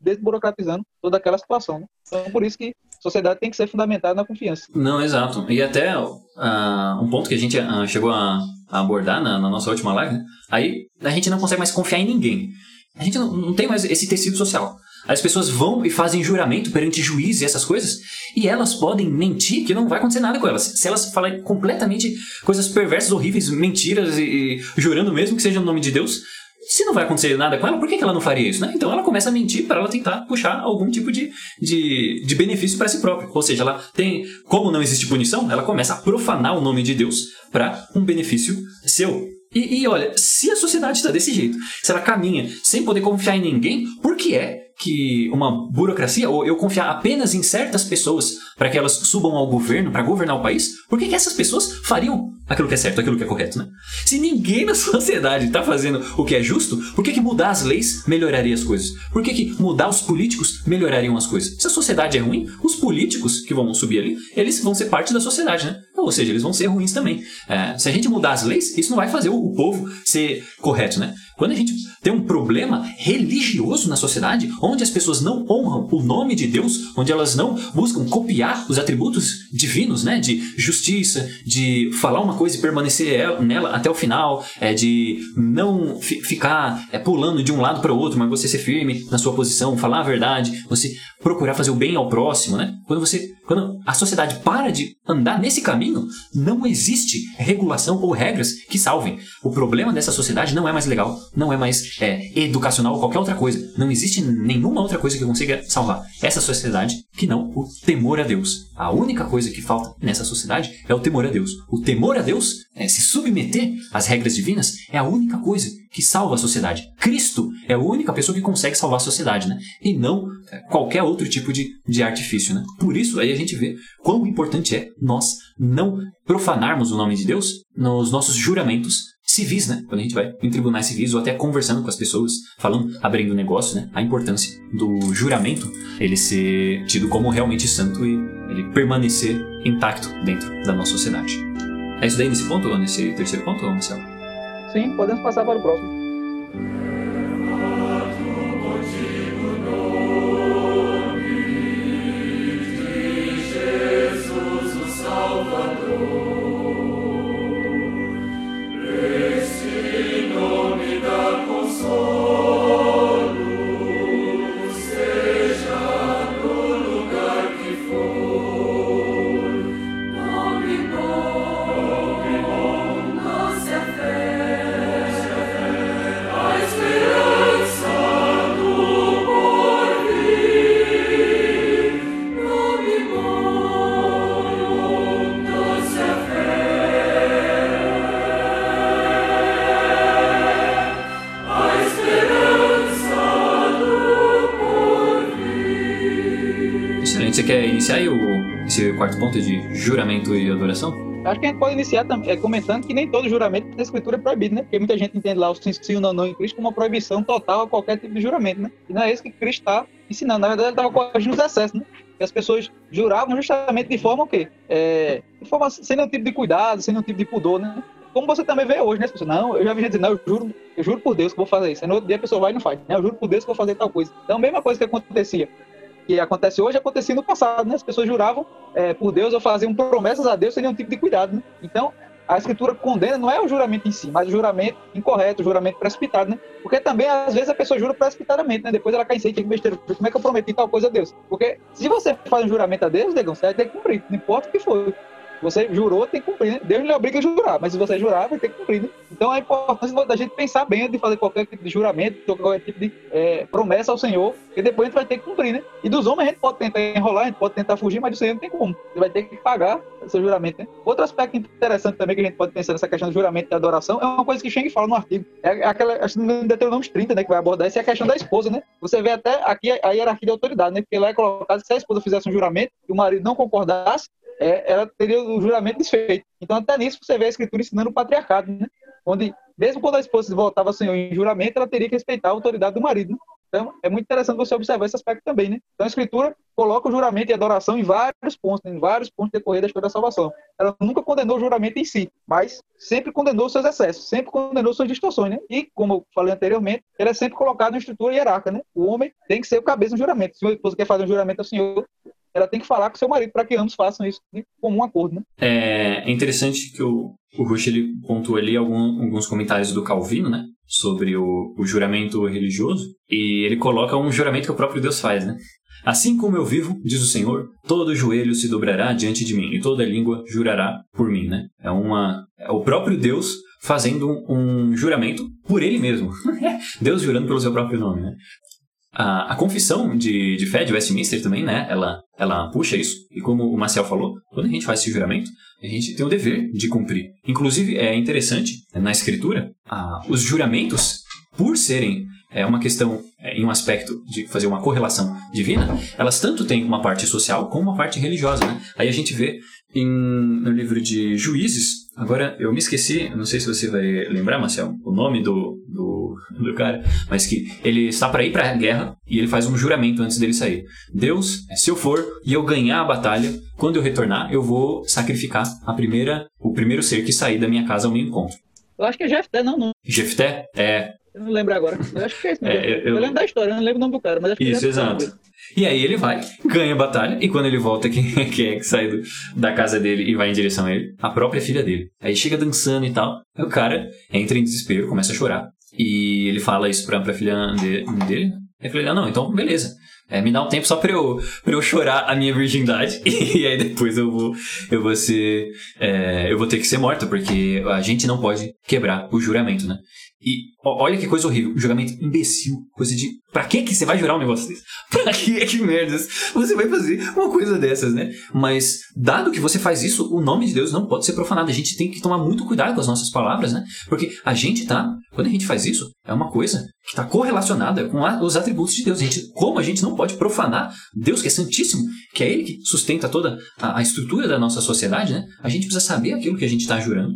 desburocratizando toda aquela situação, né? Então, por isso que a sociedade tem que ser fundamentada na confiança. Não, exato. E até uh, um ponto que a gente uh, chegou a, abordar na, na, nossa última live, né? Aí a gente não consegue mais confiar em ninguém. A gente não, não tem mais esse tecido social. As pessoas vão e fazem juramento perante juiz e essas coisas, e elas podem mentir que não vai acontecer nada com elas. Se elas falarem completamente coisas perversas, horríveis, mentiras e, e jurando mesmo que seja no nome de Deus, se não vai acontecer nada com ela, por que, que ela não faria isso? Né? Então ela começa a mentir para ela tentar puxar algum tipo de, de, de benefício para si própria. Ou seja, ela tem, como não existe punição, ela começa a profanar o nome de Deus para um benefício seu. E, e olha, se a sociedade está desse jeito, se ela caminha sem poder confiar em ninguém, por que é que uma burocracia, ou eu confiar apenas em certas pessoas para que elas subam ao governo, para governar o país, por que, que essas pessoas fariam aquilo que é certo, aquilo que é correto, né? Se ninguém na sociedade está fazendo o que é justo, por que, que mudar as leis melhoraria as coisas? Por que, que mudar os políticos melhorariam as coisas? Se a sociedade é ruim, os políticos que vão subir ali, eles vão ser parte da sociedade, né? Ou seja, eles vão ser ruins também. É, se a gente mudar as leis, isso não vai fazer o, povo ser correto, né? Quando a gente tem um problema religioso na sociedade, onde as pessoas não honram o nome de Deus, onde elas não buscam copiar os atributos divinos, né, de justiça, de falar uma coisa e permanecer nela até o final, é, de não ficar é, pulando de um lado para o outro, mas você ser firme na sua posição, falar a verdade, você procurar fazer o bem ao próximo, né? Quando você, quando a sociedade para de andar nesse caminho, não existe regulação ou regras que salvem. O problema dessa sociedade não é mais legal, não é mais é, educacional ou qualquer outra coisa. Não existe nenhuma outra coisa que consiga salvar essa sociedade que não o temor a Deus. A única coisa que falta nessa sociedade é o temor a Deus. O temor a Deus, é, se submeter às regras divinas, é a única coisa que salva a sociedade. Cristo é a única pessoa que consegue salvar a sociedade, né? E não é, qualquer outro tipo de, de artifício, né? Por isso aí a gente vê quão importante é nós não profanarmos o nome de Deus nos nossos juramentos civis, né? Quando a gente vai em tribunais civis ou até conversando com as pessoas, falando, abrindo negócio, né? A importância do juramento, ele ser tido como realmente santo e ele permanecer intacto dentro da nossa sociedade. É isso daí nesse ponto, nesse terceiro ponto, Marcelo? Sim, podemos passar para o próximo. Iniciar aí o, esse quarto ponto de juramento e adoração? Acho que a gente pode iniciar tam- é, comentando que nem todo juramento da escritura é proibido, né? Porque muita gente entende lá o sim, sim ou não, não em Cristo como uma proibição total a qualquer tipo de juramento, né? E não é isso que Cristo está ensinando. Na verdade, ele estava corrigindo os excessos, né? Que as pessoas juravam justamente de forma o quê? É, de forma sem nenhum tipo de cuidado, sem nenhum tipo de pudor, né? Como você também vê hoje, né? As pessoas, não, eu já vi gente dizer, não, eu juro, eu juro por Deus que vou fazer isso. Aí no outro dia a pessoa vai e não faz. Né? Eu juro por Deus que vou fazer tal coisa. Então, a mesma coisa que acontecia que acontece hoje acontecia no passado, né? As pessoas juravam é, por Deus ou faziam promessas a Deus sem nenhum tipo de cuidado, né? Então, a escritura condena não é o juramento em si, mas o juramento incorreto, o juramento precipitado, né? Porque também, às vezes, a pessoa jura precipitadamente, né? Depois ela cai em si, que besteira, como é que eu prometi tal coisa a Deus? Porque se você faz um juramento a Deus, negão, você vai ter que cumprir, não importa o que for. Você jurou, tem que cumprir, né? Deus não obriga a jurar, mas se você jurar, vai ter que cumprir, né? Então, a importância da gente pensar bem de fazer qualquer tipo de juramento, qualquer tipo de é, promessa ao Senhor, porque depois a gente vai ter que cumprir, né? E dos homens a gente pode tentar enrolar, a gente pode tentar fugir, mas do Senhor não tem como. Você vai ter que pagar seu juramento, né? Outro aspecto interessante também que a gente pode pensar nessa questão do juramento e adoração é uma coisa que Schenck fala no artigo. É aquela, acho que no Deuteronômio 30, né, que vai abordar, isso é a questão da esposa, né? Você vê até aqui a hierarquia de autoridade, né? Porque lá é colocado que se a esposa fizesse um juramento e o marido não concordasse, é, ela teria o juramento desfeito. Então, até nisso, você vê a escritura ensinando o patriarcado, né? Onde, mesmo quando a esposa voltava ao Senhor em juramento, ela teria que respeitar a autoridade do marido. Né? Então, é muito interessante você observar esse aspecto também, né? Então, a escritura coloca o juramento e a adoração em vários pontos, né? em vários pontos decorrer da história da salvação. Ela nunca condenou o juramento em si, mas sempre condenou seus excessos, sempre condenou suas distorções, né? E, como eu falei anteriormente, ele é sempre colocado na estrutura hierárquica, né? O homem tem que ser o cabeça no juramento. Se a esposa quer fazer um juramento ao Senhor, ela tem que falar com seu marido para que ambos façam isso de comum acordo, né? É interessante que o, o Rush ele pontuou ali algum, alguns comentários do Calvino, né? Sobre o, o juramento religioso. E ele coloca um juramento que o próprio Deus faz, né? Assim como eu vivo, diz o Senhor, todo joelho se dobrará diante de mim e toda língua jurará por mim, né? É uma é o próprio Deus fazendo um, um juramento por ele mesmo. Deus jurando pelo seu próprio nome, né? A, a confissão de, de fé de Westminster também, né? Ela, ela puxa isso. E como o Marcel falou, quando a gente faz esse juramento, a gente tem o dever de cumprir. Inclusive, é interessante, na escritura, ah, os juramentos, por serem é, uma questão é, em um aspecto de fazer uma correlação divina, elas tanto têm uma parte social como uma parte religiosa, né? Aí a gente vê em, no livro de Juízes, agora eu me esqueci, não sei se você vai lembrar, Marcel, o nome do, do, do cara, mas que ele está para ir para a guerra e ele faz um juramento antes dele sair. Deus, se eu for e eu ganhar a batalha, quando eu retornar, eu vou sacrificar a primeira, o primeiro ser que sair da minha casa ao meu encontro. Eu acho que é Jefté, não, não. Jefté é Eu não lembro agora. Eu acho que é isso. É, mesmo. eu- eu, eu- lembro da história, eu não lembro o nome do cara, mas acho que Isso, é Jefté. exato. E aí ele vai, ganha a batalha, e quando ele volta, quem, quem é que sai do- da casa dele e vai em direção a ele? A própria filha dele. Aí chega dançando e tal, aí o cara entra em desespero, começa a chorar. E ele fala isso pra, pra filha de- dele. Aí a filha dele, não, então beleza. É, me dá um tempo só pra eu, pra eu chorar a minha virgindade. E aí depois eu vou, eu vou ser. é, eu vou ter que ser morta, porque a gente não pode quebrar o juramento, né? E olha que coisa horrível. Juramento imbecil. Coisa de. Pra que que você vai jurar um negócio desse? Pra que que merdas você vai fazer uma coisa dessas, né? Mas, dado que você faz isso, o nome de Deus não pode ser profanado. A gente tem que tomar muito cuidado com as nossas palavras, né? Porque a gente tá. Quando a gente faz isso, é uma coisa que está correlacionada com a- os atributos de Deus. A gente, como a gente não pode profanar Deus, que é santíssimo, que é Ele que sustenta toda a, a estrutura da nossa sociedade, né? A gente precisa saber aquilo que a gente está jurando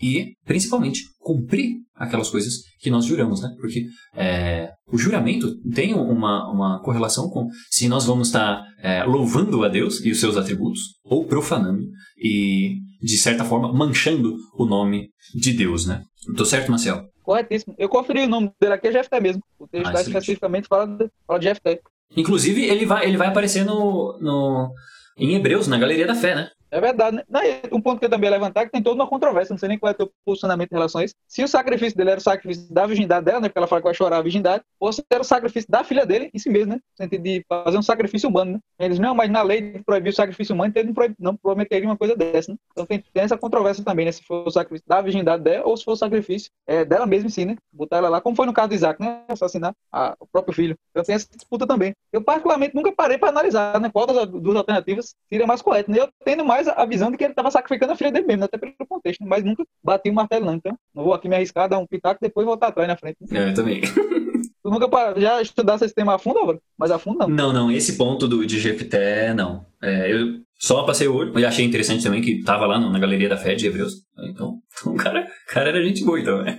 e, principalmente, cumprir aquelas coisas que nós juramos, né? Porque é, o juramento tem uma, uma correlação com se nós vamos estar é, louvando a Deus e os seus atributos ou profanando e, de certa forma, manchando o nome de Deus, né? Tô certo, Marcel? Corretíssimo. Eu conferi o nome dele aqui, é Jefté mesmo. O texto Ah, especificamente fala de, fala de Jefté. Inclusive, ele vai, ele vai aparecer no, no, em Hebreus, na Galeria da Fé, né? É verdade, né? Um ponto que eu também ia levantar é que tem toda uma controvérsia, não sei nem qual é o teu posicionamento em relação a isso. Se o sacrifício dele era o sacrifício da virgindade dela, né? Porque ela fala que vai chorar a virgindade, ou se era o sacrifício da filha dele, em si mesmo, né? No sentido de fazer um sacrifício humano, né? Eles, não, mas na lei proibiu o sacrifício humano, ele não, proib- não prometeria uma coisa dessa, né? Então tem, tem essa controvérsia também, né? Se for o sacrifício da virgindade dela, ou se for o sacrifício é, dela mesma em si, né? Botar ela lá, como foi no caso de Isaac, né? Assassinar a- o próprio filho. Então tem essa disputa também. Eu, particularmente, nunca parei para analisar, né? Qual das duas alternativas seria mais correta, né? Eu tendo mais a visão de que ele estava sacrificando a filha dele mesmo, até pelo contexto, mas nunca bati o martelo, não. Então, não vou aqui me arriscar, dar um pitaco e depois voltar atrás na frente. É, eu também. Tu nunca já estudasse esse tema a fundo? Mas a fundo não. Não, não, esse ponto do, de não. É, eu só passei o olho e achei interessante também que tava lá na Galeria da Fé de Hebreus. Então, o cara, o cara era gente boa, então, né?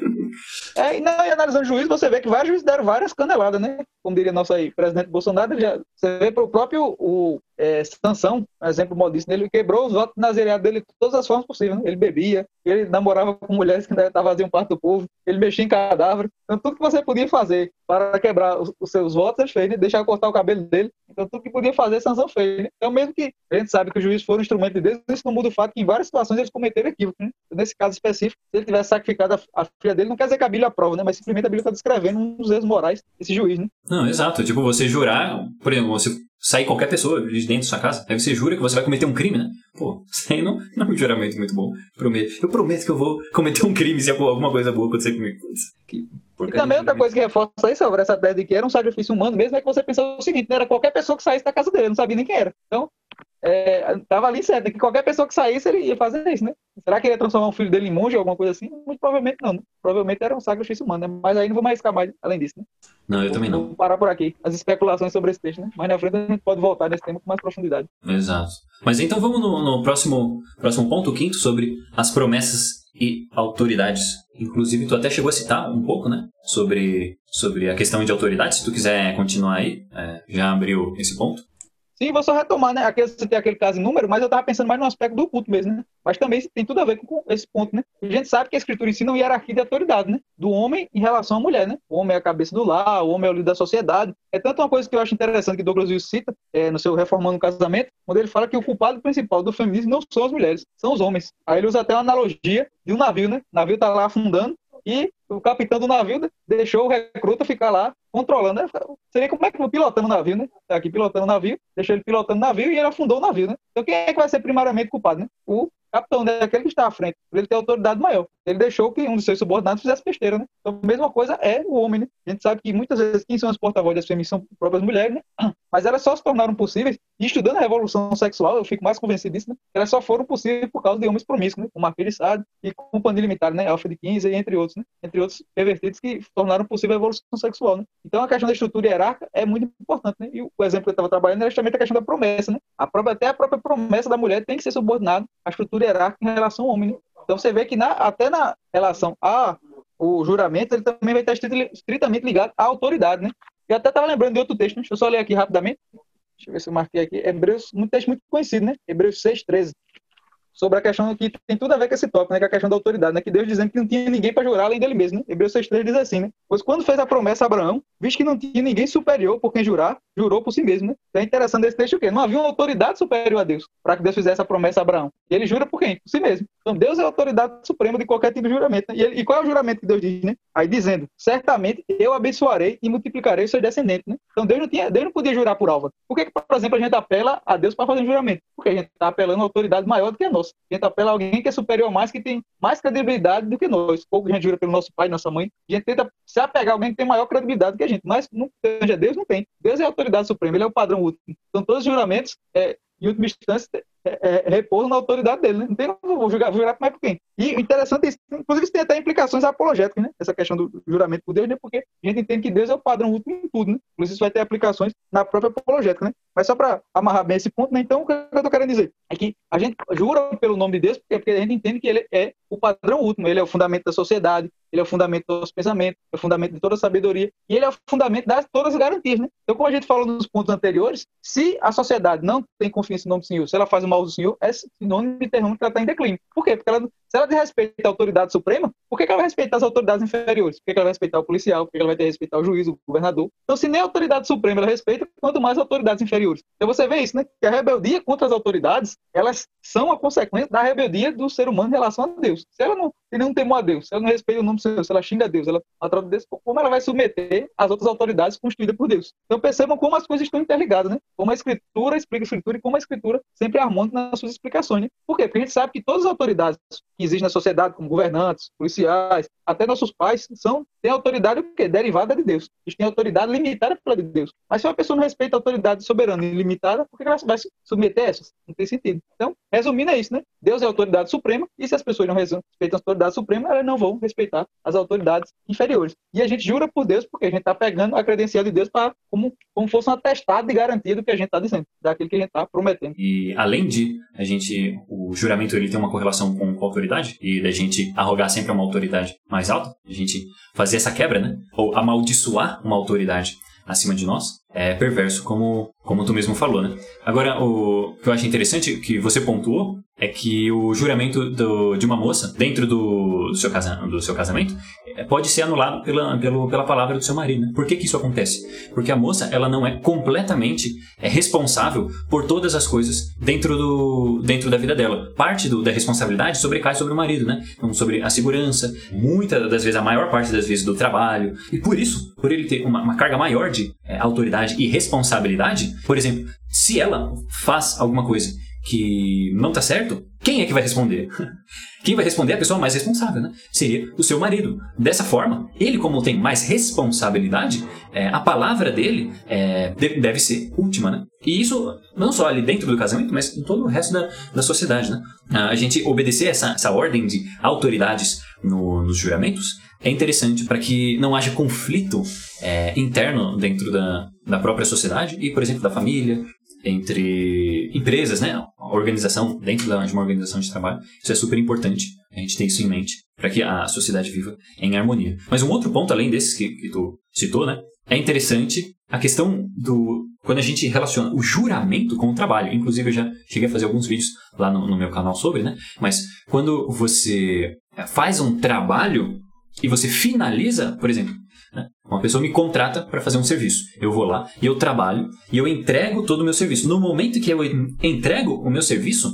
É, e, não, e analisando o juiz, você vê que vários juízes deram várias caneladas, né? Como diria nosso aí, presidente Bolsonaro, já, você vê pro próprio o, é, Sansão, um exemplo modíssimo dele, ele quebrou os votos nazireados dele de todas as formas possíveis. Né? Ele bebia, ele namorava com mulheres que ainda faziam parte do povo, ele mexia em cadáver. Então, tudo que você podia fazer para quebrar os, os seus votos, ele fez, né? deixar cortar o cabelo dele. Então, tudo que podia fazer, Sansão fez. Né? Então, mesmo que a gente sabe que o juiz foi um instrumento de Deus, isso não muda o fato que em várias situações eles cometeram equívoco. Né? Nesse caso específico, se ele tivesse sacrificado a, a filha dele, não quer dizer que a Bíblia aprova, né? mas simplesmente a Bíblia está descrevendo um dos erros morais desse juiz. Né? Não, exato. Tipo, você jurar, por exemplo, você sair qualquer pessoa de dentro da sua casa, aí você jura que você vai cometer um crime, né? Pô, isso aí não, não é um juramento muito bom. Prometo. Eu prometo que eu vou cometer um crime se alguma coisa boa acontecer comigo. Que E também outra coisa que reforça isso sobre essa tese de que era um sacrifício humano mesmo é que você pensou o seguinte, né? era qualquer pessoa que saísse da casa dele, não sabia nem quem era. Então, é, tava ali certo, né? que qualquer pessoa que saísse, ele ia fazer isso, né? Será que ele ia transformar o filho dele em monge ou alguma coisa assim? Muito provavelmente não, né? Provavelmente era um sacrifício humano, né? Mas aí não vou mais arriscar mais além disso, né? Não, eu também não. Vou parar por aqui. As especulações sobre esse texto, né? Mais na frente a gente pode voltar nesse tema com mais profundidade. Exato. Mas então vamos no, no próximo, próximo ponto, o quinto, sobre as promessas e autoridades. Inclusive, tu até chegou a citar um pouco, né? Sobre, sobre a questão de autoridade. Se tu quiser continuar aí, é, já abriu esse ponto. Sim, vou só retomar, né? Aqui você tem aquele caso em número, mas eu tava pensando mais no aspecto do culto mesmo, né? Mas também tem tudo a ver com esse ponto, né? A gente sabe que a escritura ensina uma hierarquia de autoridade, né? Do homem em relação à mulher, né? O homem é a cabeça do lar, o homem é o líder da sociedade. É tanto uma coisa que eu acho interessante que Douglas Wilson cita é, no seu Reformando o Casamento, quando ele fala que o culpado principal do feminismo não são as mulheres, são os homens. Aí ele usa até uma analogia de um navio, né? O navio tá lá afundando e o capitão do navio né, deixou o recruta ficar lá controlando. Né? Seria como é que pilotando o navio, né? Tá aqui pilotando o navio, deixou ele pilotando o navio e ele afundou o navio, né? Então quem é que vai ser primariamente culpado, né? O capitão, né? Aquele que está à frente, ele ter autoridade maior. Ele deixou que um dos seus subordinados fizesse besteira, né? Então a mesma coisa é o homem, né? A gente sabe que muitas vezes quem são as porta-vozes das fêmeas são próprias mulheres, né? Mas elas só se tornaram possíveis, e estudando a revolução sexual, eu fico mais convencido disso, né? Elas só foram possíveis por causa de homens promíscuos, né? Como de Sade e Companhia Limitada, né? Alfred Kinsey, entre outros, né? Entre outros pervertidos que tornaram possível a evolução sexual, né? Então a questão da estrutura hierárquica é muito importante, né? E o exemplo que eu estava trabalhando era justamente a questão da promessa, né? A própria, até a própria promessa da mulher tem que ser subordinada à estrutura hierárquica em relação ao homem, né? Então você vê que na, até na relação a o juramento, ele também vai estar estrit- estritamente ligado à autoridade, né? Eu até estava lembrando de outro texto, né? deixa eu só ler aqui rapidamente. Deixa eu ver se eu marquei aqui. Hebreus, um texto muito conhecido, né? Hebreus 6, 13. Sobre a questão que tem tudo a ver com esse tópico, né? Que é a questão da autoridade, né? Que Deus dizendo que não tinha ninguém para jurar além dele mesmo, né? Hebreus 6,3 diz assim, né? Pois quando fez a promessa a Abraão, visto que não tinha ninguém superior por quem jurar, jurou por si mesmo, né? Então é interessante esse texto o quê? Não havia uma autoridade superior a Deus para que Deus fizesse a promessa a Abraão. E ele jura por quem? Por si mesmo. Então Deus é a autoridade suprema de qualquer tipo de juramento. Né? E, ele- e qual é o juramento que Deus diz, né? Aí dizendo, certamente eu abençoarei e multiplicarei os seus descendentes, né? Então Deus não, tinha, Deus não podia jurar por Álvaro. Por que, por exemplo, a gente apela a Deus para fazer um juramento? Porque a gente está apelando a autoridade maior do que a nossa. Gente apela a alguém que é superior a mais, que tem mais credibilidade do que nós. Pouco a gente jura pelo nosso pai, nossa mãe. A gente tenta se apegar a alguém que tem maior credibilidade que a gente. Mas não seja Deus, não tem. Deus é a autoridade suprema, ele é o padrão último. Então todos os juramentos, é, em última instância, é, é, repousam na autoridade dele. Né? Não tem, não vou julgar, jurar mais por quem. E interessante é isso, inclusive isso tem até implicações apologéticas, né? Essa questão do juramento por Deus, né? Porque a gente entende que Deus é o padrão último em tudo, né? Inclusive isso vai ter aplicações na própria apologética, né? Mas só para amarrar bem esse ponto, né? Então o que eu tô querendo dizer é que a gente jura pelo nome de Deus porque a gente entende que ele é o padrão último, ele é o fundamento da sociedade, ele é o fundamento dos pensamentos, é o fundamento de toda a sabedoria e ele é o fundamento das todas as garantias, né? Então, como a gente falou nos pontos anteriores, se a sociedade não tem confiança no nome do Senhor, se ela faz o mal do Senhor, é sinônimo de terreno que ela está em declínio. Por quê? Porque ela, se ela desrespeita a autoridade suprema, por que, ela vai respeitar as autoridades inferiores? Por que, ela vai respeitar o policial? Por que, ela vai ter que respeitar o juiz, o governador? Então, se nem a autoridade suprema ela respeita, quanto mais autoridades inferiores. Então, você vê isso, né? Que a rebeldia contra as autoridades, elas são a consequência da rebeldia do ser humano em relação a Deus. Se ela não tem nenhum temor a Deus, se ela não respeita o nome do Senhor, se ela xinga Deus, ela maltrata Deus, como ela vai submeter as outras autoridades constituídas por Deus? Então, percebam como as coisas estão interligadas, né? Como a Escritura explica a Escritura e como a Escritura sempre é harmônica nas suas explicações, né? Por quê? Porque a gente sabe que todas as autoridades que existem na sociedade, como governantes, policiais, até nossos pais, são, têm autoridade o quê? derivada de Deus. Eles têm autoridade limitada pela de Deus. Mas se uma pessoa não respeita a autoridade soberana e limitada, por que ela vai se submeter a essas? Não tem sentido. Então, resumindo é isso, né? Deus é a autoridade suprema, e se as pessoas não respeitam a autoridade suprema, elas não vão respeitar as autoridades inferiores. E a gente jura por Deus, porque a gente está pegando a credencial de Deus para como, como fosse um atestado de garantia do que a gente está dizendo, daquilo que a gente está prometendo. E além de a gente, o juramento ele tem uma correlação com a autoridade e da gente arrogar sempre uma autoridade mais alta, a gente fazer essa quebra, né? Ou amaldiçoar uma autoridade acima de nós, é perverso, como, como tu mesmo falou, né? Agora, o que eu acho interessante que você pontuou é que o juramento do, de uma moça dentro do, do, seu, casa, do seu casamento é, pode ser anulado pela, pelo, pela palavra do seu marido. Né? Por que, que isso acontece? Porque a moça ela não é completamente é, responsável por todas as coisas dentro, do, dentro da vida dela. Parte do, da responsabilidade sobrecai sobre o marido, né? Então, sobre a segurança, muitas das vezes, a maior parte das vezes do trabalho. E por isso, por ele ter uma, uma carga maior de é, autoridade e responsabilidade, por exemplo, se ela faz alguma coisa que não tá certo, quem é que vai responder? Quem vai responder é a pessoa mais responsável, né? Seria o seu marido. Dessa forma, ele, como tem mais responsabilidade, é, a palavra dele é, de- deve ser última, né? E isso não só ali dentro do casamento, mas em todo o resto da, da sociedade, né? A gente obedecer essa, essa ordem de autoridades no- nos juramentos é interessante para que não haja conflito é, interno dentro da, da própria sociedade e, por exemplo, da família, entre empresas, né? Organização, dentro de uma organização de trabalho. Isso é super importante. A gente ter isso em mente para que a sociedade viva em harmonia. Mas um outro ponto, além desses que, que tu citou, né? É interessante a questão do. Quando a gente relaciona o juramento com o trabalho. Inclusive, eu já cheguei a fazer alguns vídeos lá no, no meu canal sobre, né? Mas quando você faz um trabalho e você finaliza, por exemplo, né? uma pessoa me contrata para fazer um serviço. Eu vou lá e eu trabalho e eu entrego todo o meu serviço. No momento que eu en- entrego o meu serviço,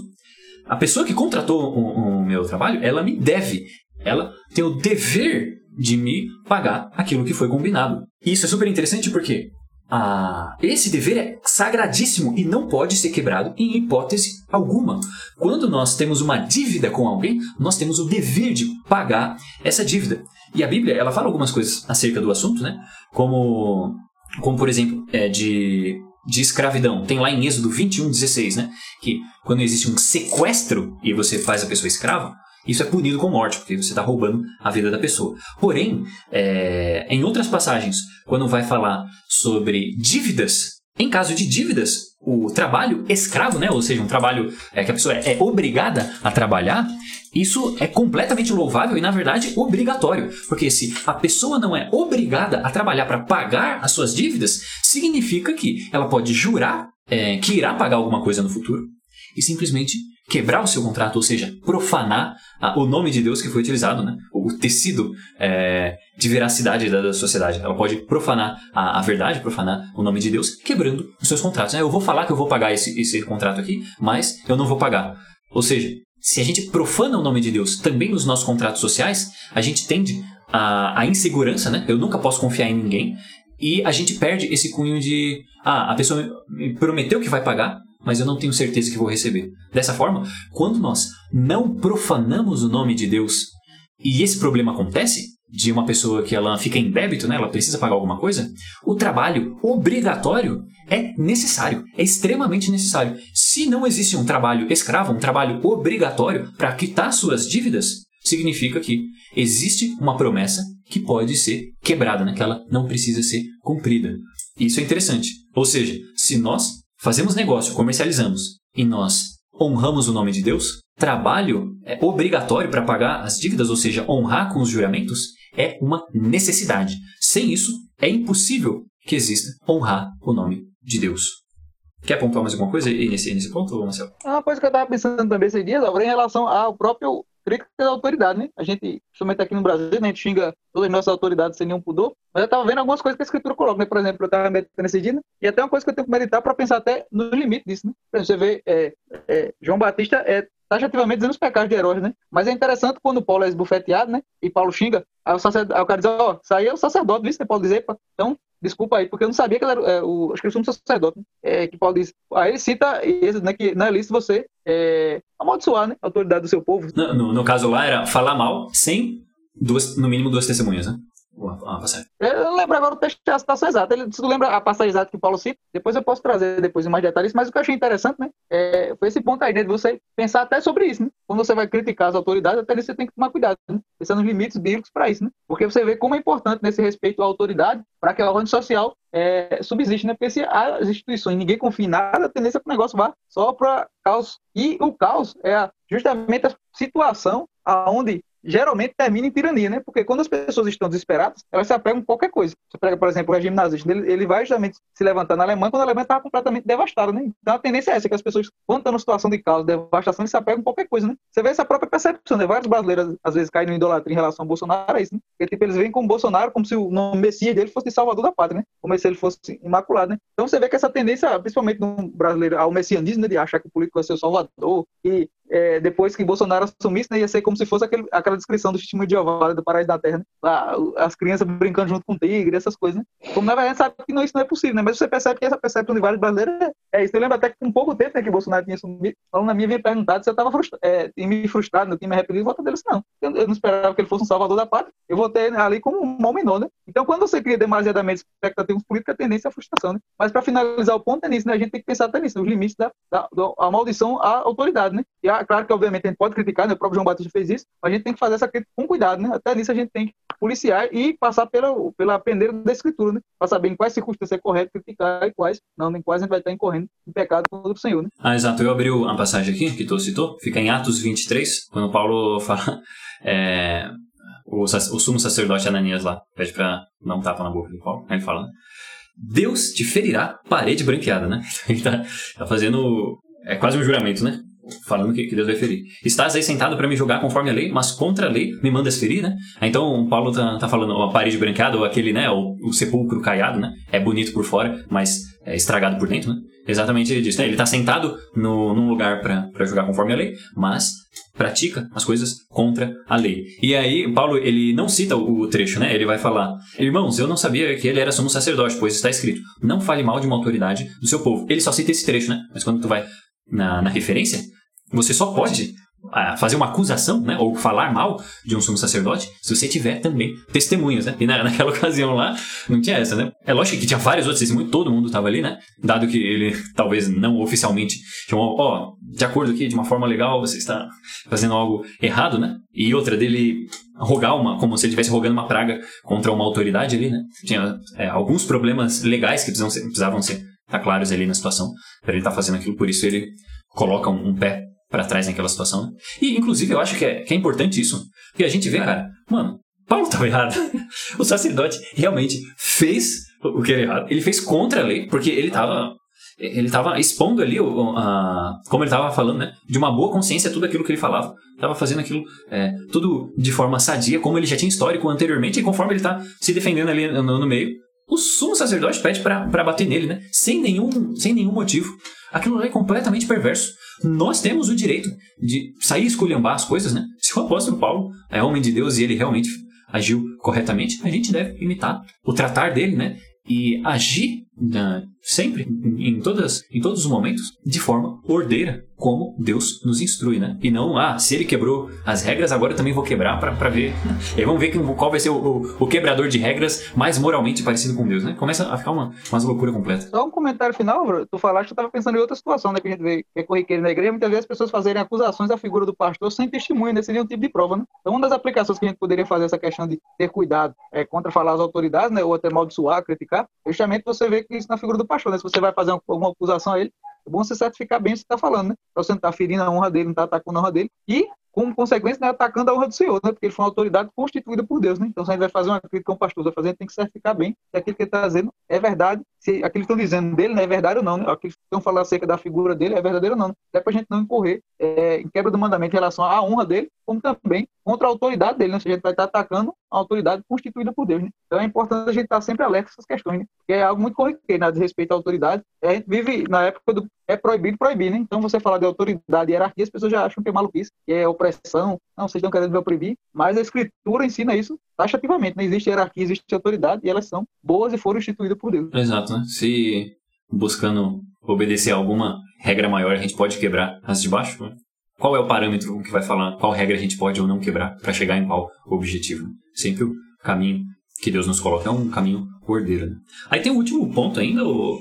a pessoa que contratou o, o meu trabalho, ela me deve. Ela tem o dever de me pagar aquilo que foi combinado. E isso é super interessante porque ah, esse dever é sagradíssimo e não pode ser quebrado em hipótese alguma. Quando nós temos uma dívida com alguém, nós temos o dever de pagar essa dívida. E a Bíblia, ela fala algumas coisas acerca do assunto, né? Como, como por exemplo, é, de, de escravidão. Tem lá em Êxodo 21, 16, né? Que quando existe um sequestro e você faz a pessoa escrava, isso é punido com morte, porque você está roubando a vida da pessoa. Porém, é, em outras passagens, quando vai falar sobre dívidas, em caso de dívidas, o trabalho escravo, né, ou seja, um trabalho é, que a pessoa é, é obrigada a trabalhar, isso é completamente louvável e, na verdade, obrigatório. Porque se a pessoa não é obrigada a trabalhar para pagar as suas dívidas, significa que ela pode jurar é, que irá pagar alguma coisa no futuro. e simplesmente quebrar o seu contrato, ou seja, profanar a- o nome de Deus que foi utilizado, né? o tecido é, de veracidade da, da sociedade. Ela pode profanar a, a verdade, profanar o nome de Deus, quebrando os seus contratos. né? Eu vou falar que eu vou pagar esse, esse contrato aqui, mas eu não vou pagar. Ou seja, se a gente profana o nome de Deus também nos nossos contratos sociais, a gente tende a, a insegurança, né? Eu nunca posso confiar em ninguém. E a gente perde esse cunho de. Ah, a pessoa me prometeu que vai pagar, mas eu não tenho certeza que vou receber. Dessa forma, quando nós não profanamos o nome de Deus e esse problema acontece, de uma pessoa que ela fica em débito, né, ela precisa pagar alguma coisa, o trabalho obrigatório é necessário, é extremamente necessário. Se não existe um trabalho escravo, um trabalho obrigatório para quitar suas dívidas, significa que existe uma promessa que pode ser quebrada, né, que ela não precisa ser cumprida. Isso é interessante. Ou seja, se nós fazemos negócio, comercializamos e nós honramos o nome de Deus, trabalho é obrigatório para pagar as dívidas, ou seja, honrar com os juramentos, é uma necessidade. Sem isso, é impossível que exista honrar o nome de Deus. Quer pontuar mais alguma coisa nesse, nesse ponto, Marcelo? É uma coisa que eu estava pensando também esses dias, em relação ao próprio crítica da autoridade, né? A gente, principalmente aqui no Brasil, né, a gente xinga todas as nossas autoridades sem nenhum pudor, mas eu estava vendo algumas coisas que a escritura coloca, né? Por exemplo, eu estava meditando esse dia, né? e até uma coisa que eu tenho que meditar para pensar até no limite disso, né? Exemplo, você vê, é, é, João Batista é taxativamente dizendo os pecados de heróis, né? Mas é interessante quando Paulo é esbufeteado, né? E Paulo xinga, aí o, sacerd... aí o cara diz, ó, isso aí é o sacerdote, viu? Você pode dizer, pá. então desculpa aí, porque eu não sabia que era é, o, acho que foi um sacerdote, né? é, que Paulo diz, aí ele cita isso, né, que não é lícito você é, amaldiçoar, né, a autoridade do seu povo. No, no, no caso lá era falar mal sem duas, no mínimo duas testemunhas, né? Passagem. Eu lembro agora o texto a citação exata. Ele, se lembra a passagem exata que o Paulo cita, depois eu posso trazer depois mais detalhes, mas o que eu achei interessante, né, é, foi esse ponto aí, né, de você pensar até sobre isso, né? Quando você vai criticar as autoridades, até você tem que tomar cuidado, né? Pensando nos limites bíblicos para isso, né? Porque você vê como é importante nesse respeito à autoridade para que a ordem social é, subsiste, né? Porque se as instituições ninguém confia em nada, a tendência é que o negócio vá só para caos. E o caos é justamente a situação aonde geralmente termina em tirania, né? Porque quando as pessoas estão desesperadas, elas se apegam a qualquer coisa. Você pega, por exemplo, o regime nazista, ele, ele vai justamente se levantar na Alemanha quando a Alemanha estava completamente devastada, né? Então a tendência é essa, que as pessoas, quando estão numa situação de caos, devastação, eles se apegam a qualquer coisa, né? Você vê essa própria percepção, né? Vários brasileiros, às vezes, caem no idolatria em relação ao Bolsonaro, é isso, né? Porque, tipo, eles veem como Bolsonaro como se o Messias dele fosse salvador da pátria, né? Como se ele fosse imaculado, né? Então você vê que essa tendência, principalmente no brasileiro, ao messianismo, né? De achar que o político vai ser o salvador, e é, depois que Bolsonaro assumisse, né, ia ser como se fosse aquele, aquela descrição do de Jeová do Paraíso da Terra, né? Lá, as crianças brincando junto com o tigre, essas coisas, né? Como na verdade sabe que não, isso não é possível, né? Mas você percebe que essa percepção de vários brasileiros é, é isso. Eu lembro até que com pouco tempo né, que Bolsonaro tinha assumido, falando na minha, vinha perguntado se eu estava frustra é, me frustrado, não tinha me arrependido, volta dele, não. Eu, eu, não esperava que ele fosse um salvador da pátria. Eu votei ali como um menor, né? Então, quando você cria demasiadamente expectativas políticas, a tendência é a frustração, né? Mas para finalizar o ponto é nisso, né? A gente tem que pensar até nisso, os limites da, da, da maldição à autoridade, né? E claro que, obviamente, a gente pode criticar, né? o próprio João Batista fez isso, mas a gente tem que fazer essa crítica com cuidado, né? Até nisso a gente tem que policiar e passar pela, pela pendeira da escritura, né? Para saber em quais circunstâncias é correto criticar e quais não, em quais a gente vai estar incorrendo em pecado contra o Senhor, né? Ah, exato. Eu abri uma passagem aqui que tu citou, fica em Atos 23, quando Paulo fala, é, o, o sumo sacerdote Ananias lá, pede pra dar um tapa na boca de Paulo, aí ele fala, né? Deus te ferirá parede branqueada, né? Ele tá, tá fazendo, é quase um juramento, né? Falando que, que, Deus vai ferir. Estás aí sentado para me julgar conforme a lei, mas contra a lei me mandas ferir, né? Então, Paulo tá, tá falando a parede branqueada, ou aquele, né, o, o, sepulcro caiado, né? É bonito por fora, mas é estragado por dentro, né? Exatamente disso, né? Ele tá sentado no, num lugar para julgar conforme a lei, mas pratica as coisas contra a lei. E aí, Paulo, ele não cita o, o trecho, né? Ele vai falar, irmãos, eu não sabia que ele era sumo sacerdote, pois está escrito, não fale mal de uma autoridade do seu povo. Ele só cita esse trecho, né? Mas quando tu vai na, na referência, você só pode ah, fazer uma acusação, né, ou falar mal de um sumo sacerdote se você tiver também testemunhas, né? E na, naquela ocasião lá não tinha essa, né? É lógico que tinha vários outros testemunhos, todo mundo estava ali, né? Dado que ele talvez não oficialmente chamou, ó, oh, de acordo aqui, de uma forma legal, você está fazendo algo errado, né? E outra dele rogar uma, como se ele estivesse rogando uma praga contra uma autoridade ali, né? Tinha é, alguns problemas legais que precisavam ser, precisavam ser tá claros ali na situação para ele estar tá fazendo aquilo, por isso ele coloca um, um pé para trás naquela situação. E, inclusive, eu acho que é, que é importante isso. Porque a gente vê, cara, mano, Paulo estava errado. o sacerdote realmente fez o que era errado. Ele fez contra a lei, porque ele estava. ele estava expondo ali, a, como ele estava falando, né? De uma boa consciência, tudo aquilo que ele falava. Estava fazendo aquilo é, tudo de forma sadia, como ele já tinha histórico anteriormente, e conforme ele está se defendendo ali no, no meio, o sumo sacerdote pede para bater nele, né? Sem nenhum, sem nenhum motivo. Aquilo é completamente perverso. Nós temos o direito de sair e esculhambar as coisas, né? Se o apóstolo Paulo é homem de Deus e ele realmente agiu corretamente, a gente deve imitar o tratar dele, né? E agir né, sempre, em, todas, em todos os momentos, de forma ordeira, como Deus nos instrui, né? E não, ah, se ele quebrou as regras, agora eu também vou quebrar pra ver. E aí vamos ver qual vai ser o, o- o quebrador de regras mais moralmente parecido com Deus, né? Começa a ficar uma, umas loucura completa. Só um comentário final, bro. tu falaste, eu estava pensando em outra situação, né, que a gente vê que é corriqueiro na igreja, muitas vezes as pessoas fazerem acusações à figura do pastor sem testemunho, né, sem nenhum tipo de prova, né? Então, uma das aplicações que a gente poderia fazer essa questão de ter cuidado é, contra falar as autoridades, né, ou até amaldiçoar, criticar, é justamente você vê que isso na figura do pastor, né? Se você vai fazer uma, alguma acusação a ele, é bom você certificar bem o que você está falando, né? Pra você não estar ferindo a honra dele, não estar atacando a honra dele, e como consequência, né, atacando a honra do Senhor, né? Porque ele foi uma autoridade constituída por Deus, né? Então, se a gente vai fazer uma crítica a um pastor, vai fazer, tem que certificar bem se aquilo que ele está dizendo é verdade, se aquilo que estão dizendo dele né, é verdade ou não, né? Aquilo que estão falando acerca da figura dele é verdadeiro ou não. É para a gente não incorrer é, em quebra do mandamento em relação à honra dele, como também contra a autoridade dele, né? Se a gente vai estar atacando a autoridade constituída por Deus, né? Então, é importante a gente estar sempre alerta a essas questões, né? Porque é algo muito corriqueiro, né? De respeito à autoridade. A gente vive na época do é proibido proibir, né? Então, você falar de autoridade e hierarquia, as pessoas já acham que é maluquice, que é opressão. Não, vocês estão querendo proibir. Mas a Escritura ensina isso taxativamente. Não existe hierarquia, existe autoridade e elas são boas e foram instituídas por Deus. Exato, né? Se buscando obedecer a alguma regra maior, a gente pode quebrar as de baixo, né? Qual é o parâmetro que vai falar qual regra a gente pode ou não quebrar para chegar em qual objetivo? Sempre o caminho que Deus nos coloca é um caminho ordeiro. Né? Aí tem o último ponto ainda, o,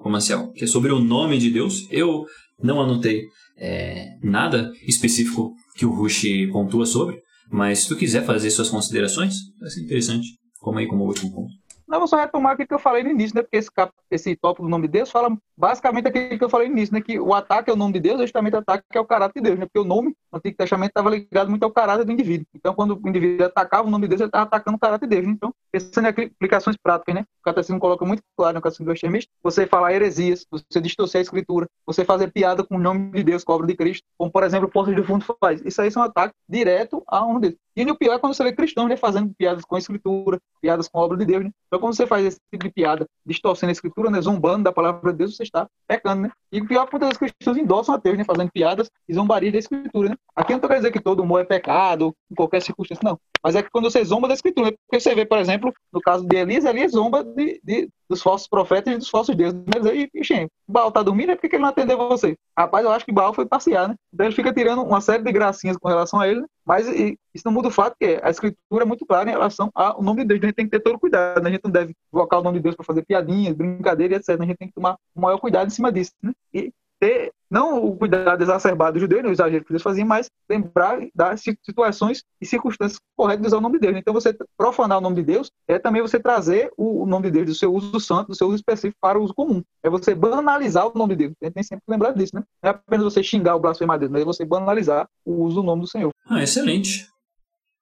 o Marcel, que é sobre o nome de Deus. Eu não anotei é, nada específico que o Rush pontua sobre, mas se tu quiser fazer suas considerações, vai ser interessante. Como aí como último ponto. Não, vou só retomar aquilo que eu falei no início, né? Porque esse, cap... esse tópico do nome de Deus fala basicamente aquilo que eu falei no início, né? Que o ataque ao nome de Deus é justamente o ataque ao caráter de Deus, né? Porque o nome no Antigo Testamento estava ligado muito ao caráter do indivíduo. Então, quando o indivíduo atacava o nome de Deus, ele estava atacando o caráter de Deus. Então, pensando em aplicações práticas, né? O catecismo coloca muito claro no catecismo do extremista, você falar heresias, você distorcer a escritura, você fazer piada com o nome de Deus, com a obra de Cristo, como, por exemplo, o Porto do Fundo faz. Isso aí são ataques direto à honra de Deus. E o pior é quando você vê cristãos né, fazendo piadas com a escritura, piadas com a obra de Deus. Né? Então, quando você faz esse tipo de piada, distorcendo a escritura, né, zombando da palavra de Deus, você está pecando, né? E o pior é vezes os cristãos endossam a Deus, né, fazendo piadas e zombaria da escritura, né? Aqui não estou querendo dizer que todo humor é pecado, em qualquer circunstância, não. Mas é que quando você zomba da escritura, né? porque você vê, por exemplo, no caso de Elias, Elias zomba de, de, dos falsos profetas e dos falsos deuses. Aí, ixi, Baal tá dormindo, é porque ele não atendeu você. Rapaz, eu acho que Baal foi passear, né? Então ele fica tirando uma série de gracinhas com relação a ele, mas e, isso não muda o fato que a escritura é muito clara em relação ao nome de Deus. A gente tem que ter todo cuidado, né? a gente não deve invocar o nome de Deus para fazer piadinhas, brincadeiras, etc. A gente tem que tomar o maior cuidado em cima disso, né? E ter, não o cuidado exacerbado do judeu, no exagero que eles faziam, mas lembrar das situações e circunstâncias corretas de usar o nome de Deus. Então, você profanar o nome de Deus é também você trazer o nome de Deus do seu uso santo, do seu uso específico para o uso comum. É você banalizar o nome de Deus. A gente tem sempre que lembrar disso, né? Não é apenas você xingar o blasfemar de Deus, mas é você banalizar o uso do nome do Senhor. Ah, excelente.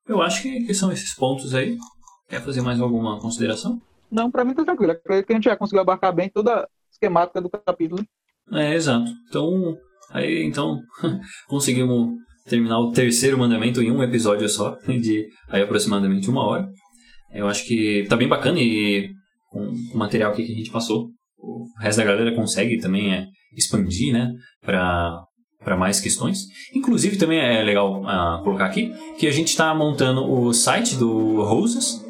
Eu acho que, que são esses pontos aí. Quer fazer mais alguma consideração? Não, para mim tá tranquilo. Acredito que a gente já conseguiu abarcar bem toda a esquemática do capítulo. É, exato. Então, aí então conseguimos terminar o terceiro mandamento em um episódio só, de aí aproximadamente uma hora. Eu acho que tá bem bacana e com o material que a gente passou, o resto da galera consegue também é, expandir, né, para para mais questões. Inclusive também é legal ah, colocar aqui que a gente está montando o site do Roses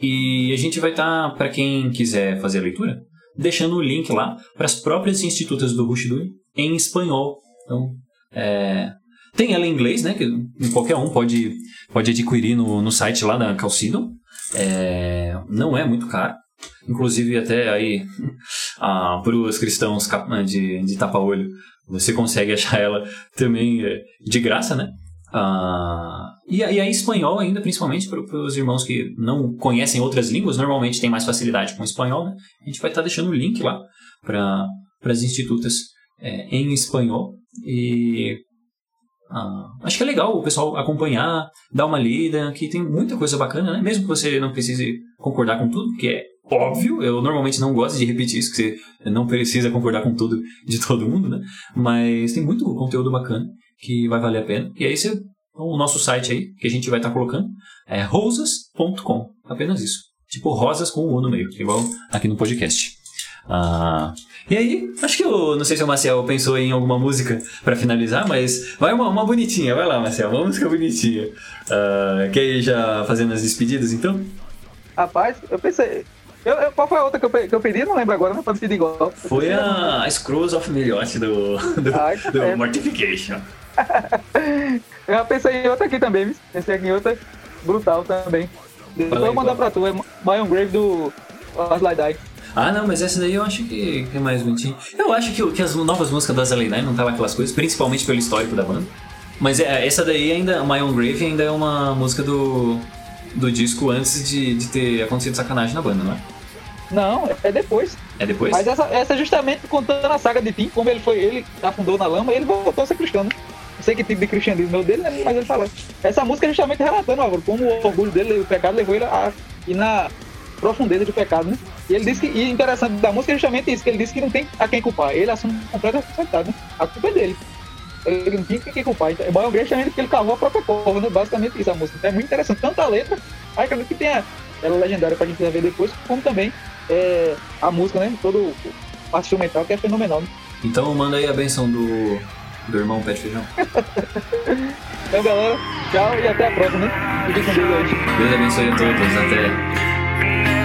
e a gente vai estar, para quem quiser fazer a leitura, deixando o link lá para as próprias institutas do Rushduni em espanhol. Então, é, tem ela em inglês, né? Que qualquer um pode, pode adquirir no, no site lá da Calcidon. É, não é muito caro. Inclusive, até aí, para os cristãos de, de tapa-olho, você consegue achar ela também é, de graça, né? Ah, e, aí, em espanhol ainda, principalmente para os irmãos que não conhecem outras línguas, normalmente tem mais facilidade com espanhol, né? A gente vai estar deixando o link lá para as institutas é, em espanhol. E ah, acho que é legal o pessoal acompanhar, dar uma lida, que tem muita coisa bacana, né? Mesmo que você não precise concordar com tudo, que é óbvio. Eu normalmente não gosto de repetir isso, que você não precisa concordar com tudo de todo mundo, né? Mas tem muito conteúdo bacana que vai valer a pena. E aí você, o nosso site aí, que a gente vai estar colocando, é rosas.com. Apenas isso. Tipo rosas com o U no meio, igual aqui no podcast. Ah, e aí, acho que eu não sei se o Marcel pensou em alguma música pra finalizar, mas vai uma, uma bonitinha, vai lá, Marcel, uma música bonitinha. Ah, quer ir já fazendo as despedidas então? Rapaz, eu pensei. Eu, eu- qual foi a outra que eu, que eu pedi? Não lembro agora, não pode pedir igual. Foi a Scrolls of Melhot do, do, que do pena. Mortification. Eu já pensei em outra aqui também, viu? pensei aqui em outra brutal também. Depois eu vou mandar pra tu, é My Grave do Light Die. Ah, não, mas essa daí eu acho que é mais bonitinha. Eu acho que, que as novas músicas das Lady Nine não tava aquelas coisas, principalmente pelo histórico da banda. Mas é, essa daí ainda, My Own Grave ainda é uma música do, do disco antes de, de ter acontecido sacanagem na banda, não é? Não, é depois. É depois? Mas essa, essa é justamente contando a saga de Tim, como ele foi, ele afundou na lama, ele voltou a ser cristão. né? Sei que tipo de cristianismo é dele, né? mas ele fala. Essa música é justamente relatando, Álvaro, como o orgulho dele, o pecado levou ele a ir na profundeza do pecado, né? E ele disse que, e interessante da música é justamente isso, que ele disse que não tem a quem culpar. Ele assume completa responsabilidade, né? A culpa é dele. Ele não tinha quem culpar. Então, é Boy justamente porque ele cavou a própria cova, né? Basicamente isso a música. Então é muito interessante. Tanto a letra, aí acredito que tenha ela legendária pra gente ver depois, como também é, a música, né? Todo o parte instrumental que é fenomenal. Né? Então manda aí a benção do, do irmão Pé de Feijão. Então, galera, tchau e até a próxima? Fiquem com Deus hoje. Deus abençoe a todos. Até.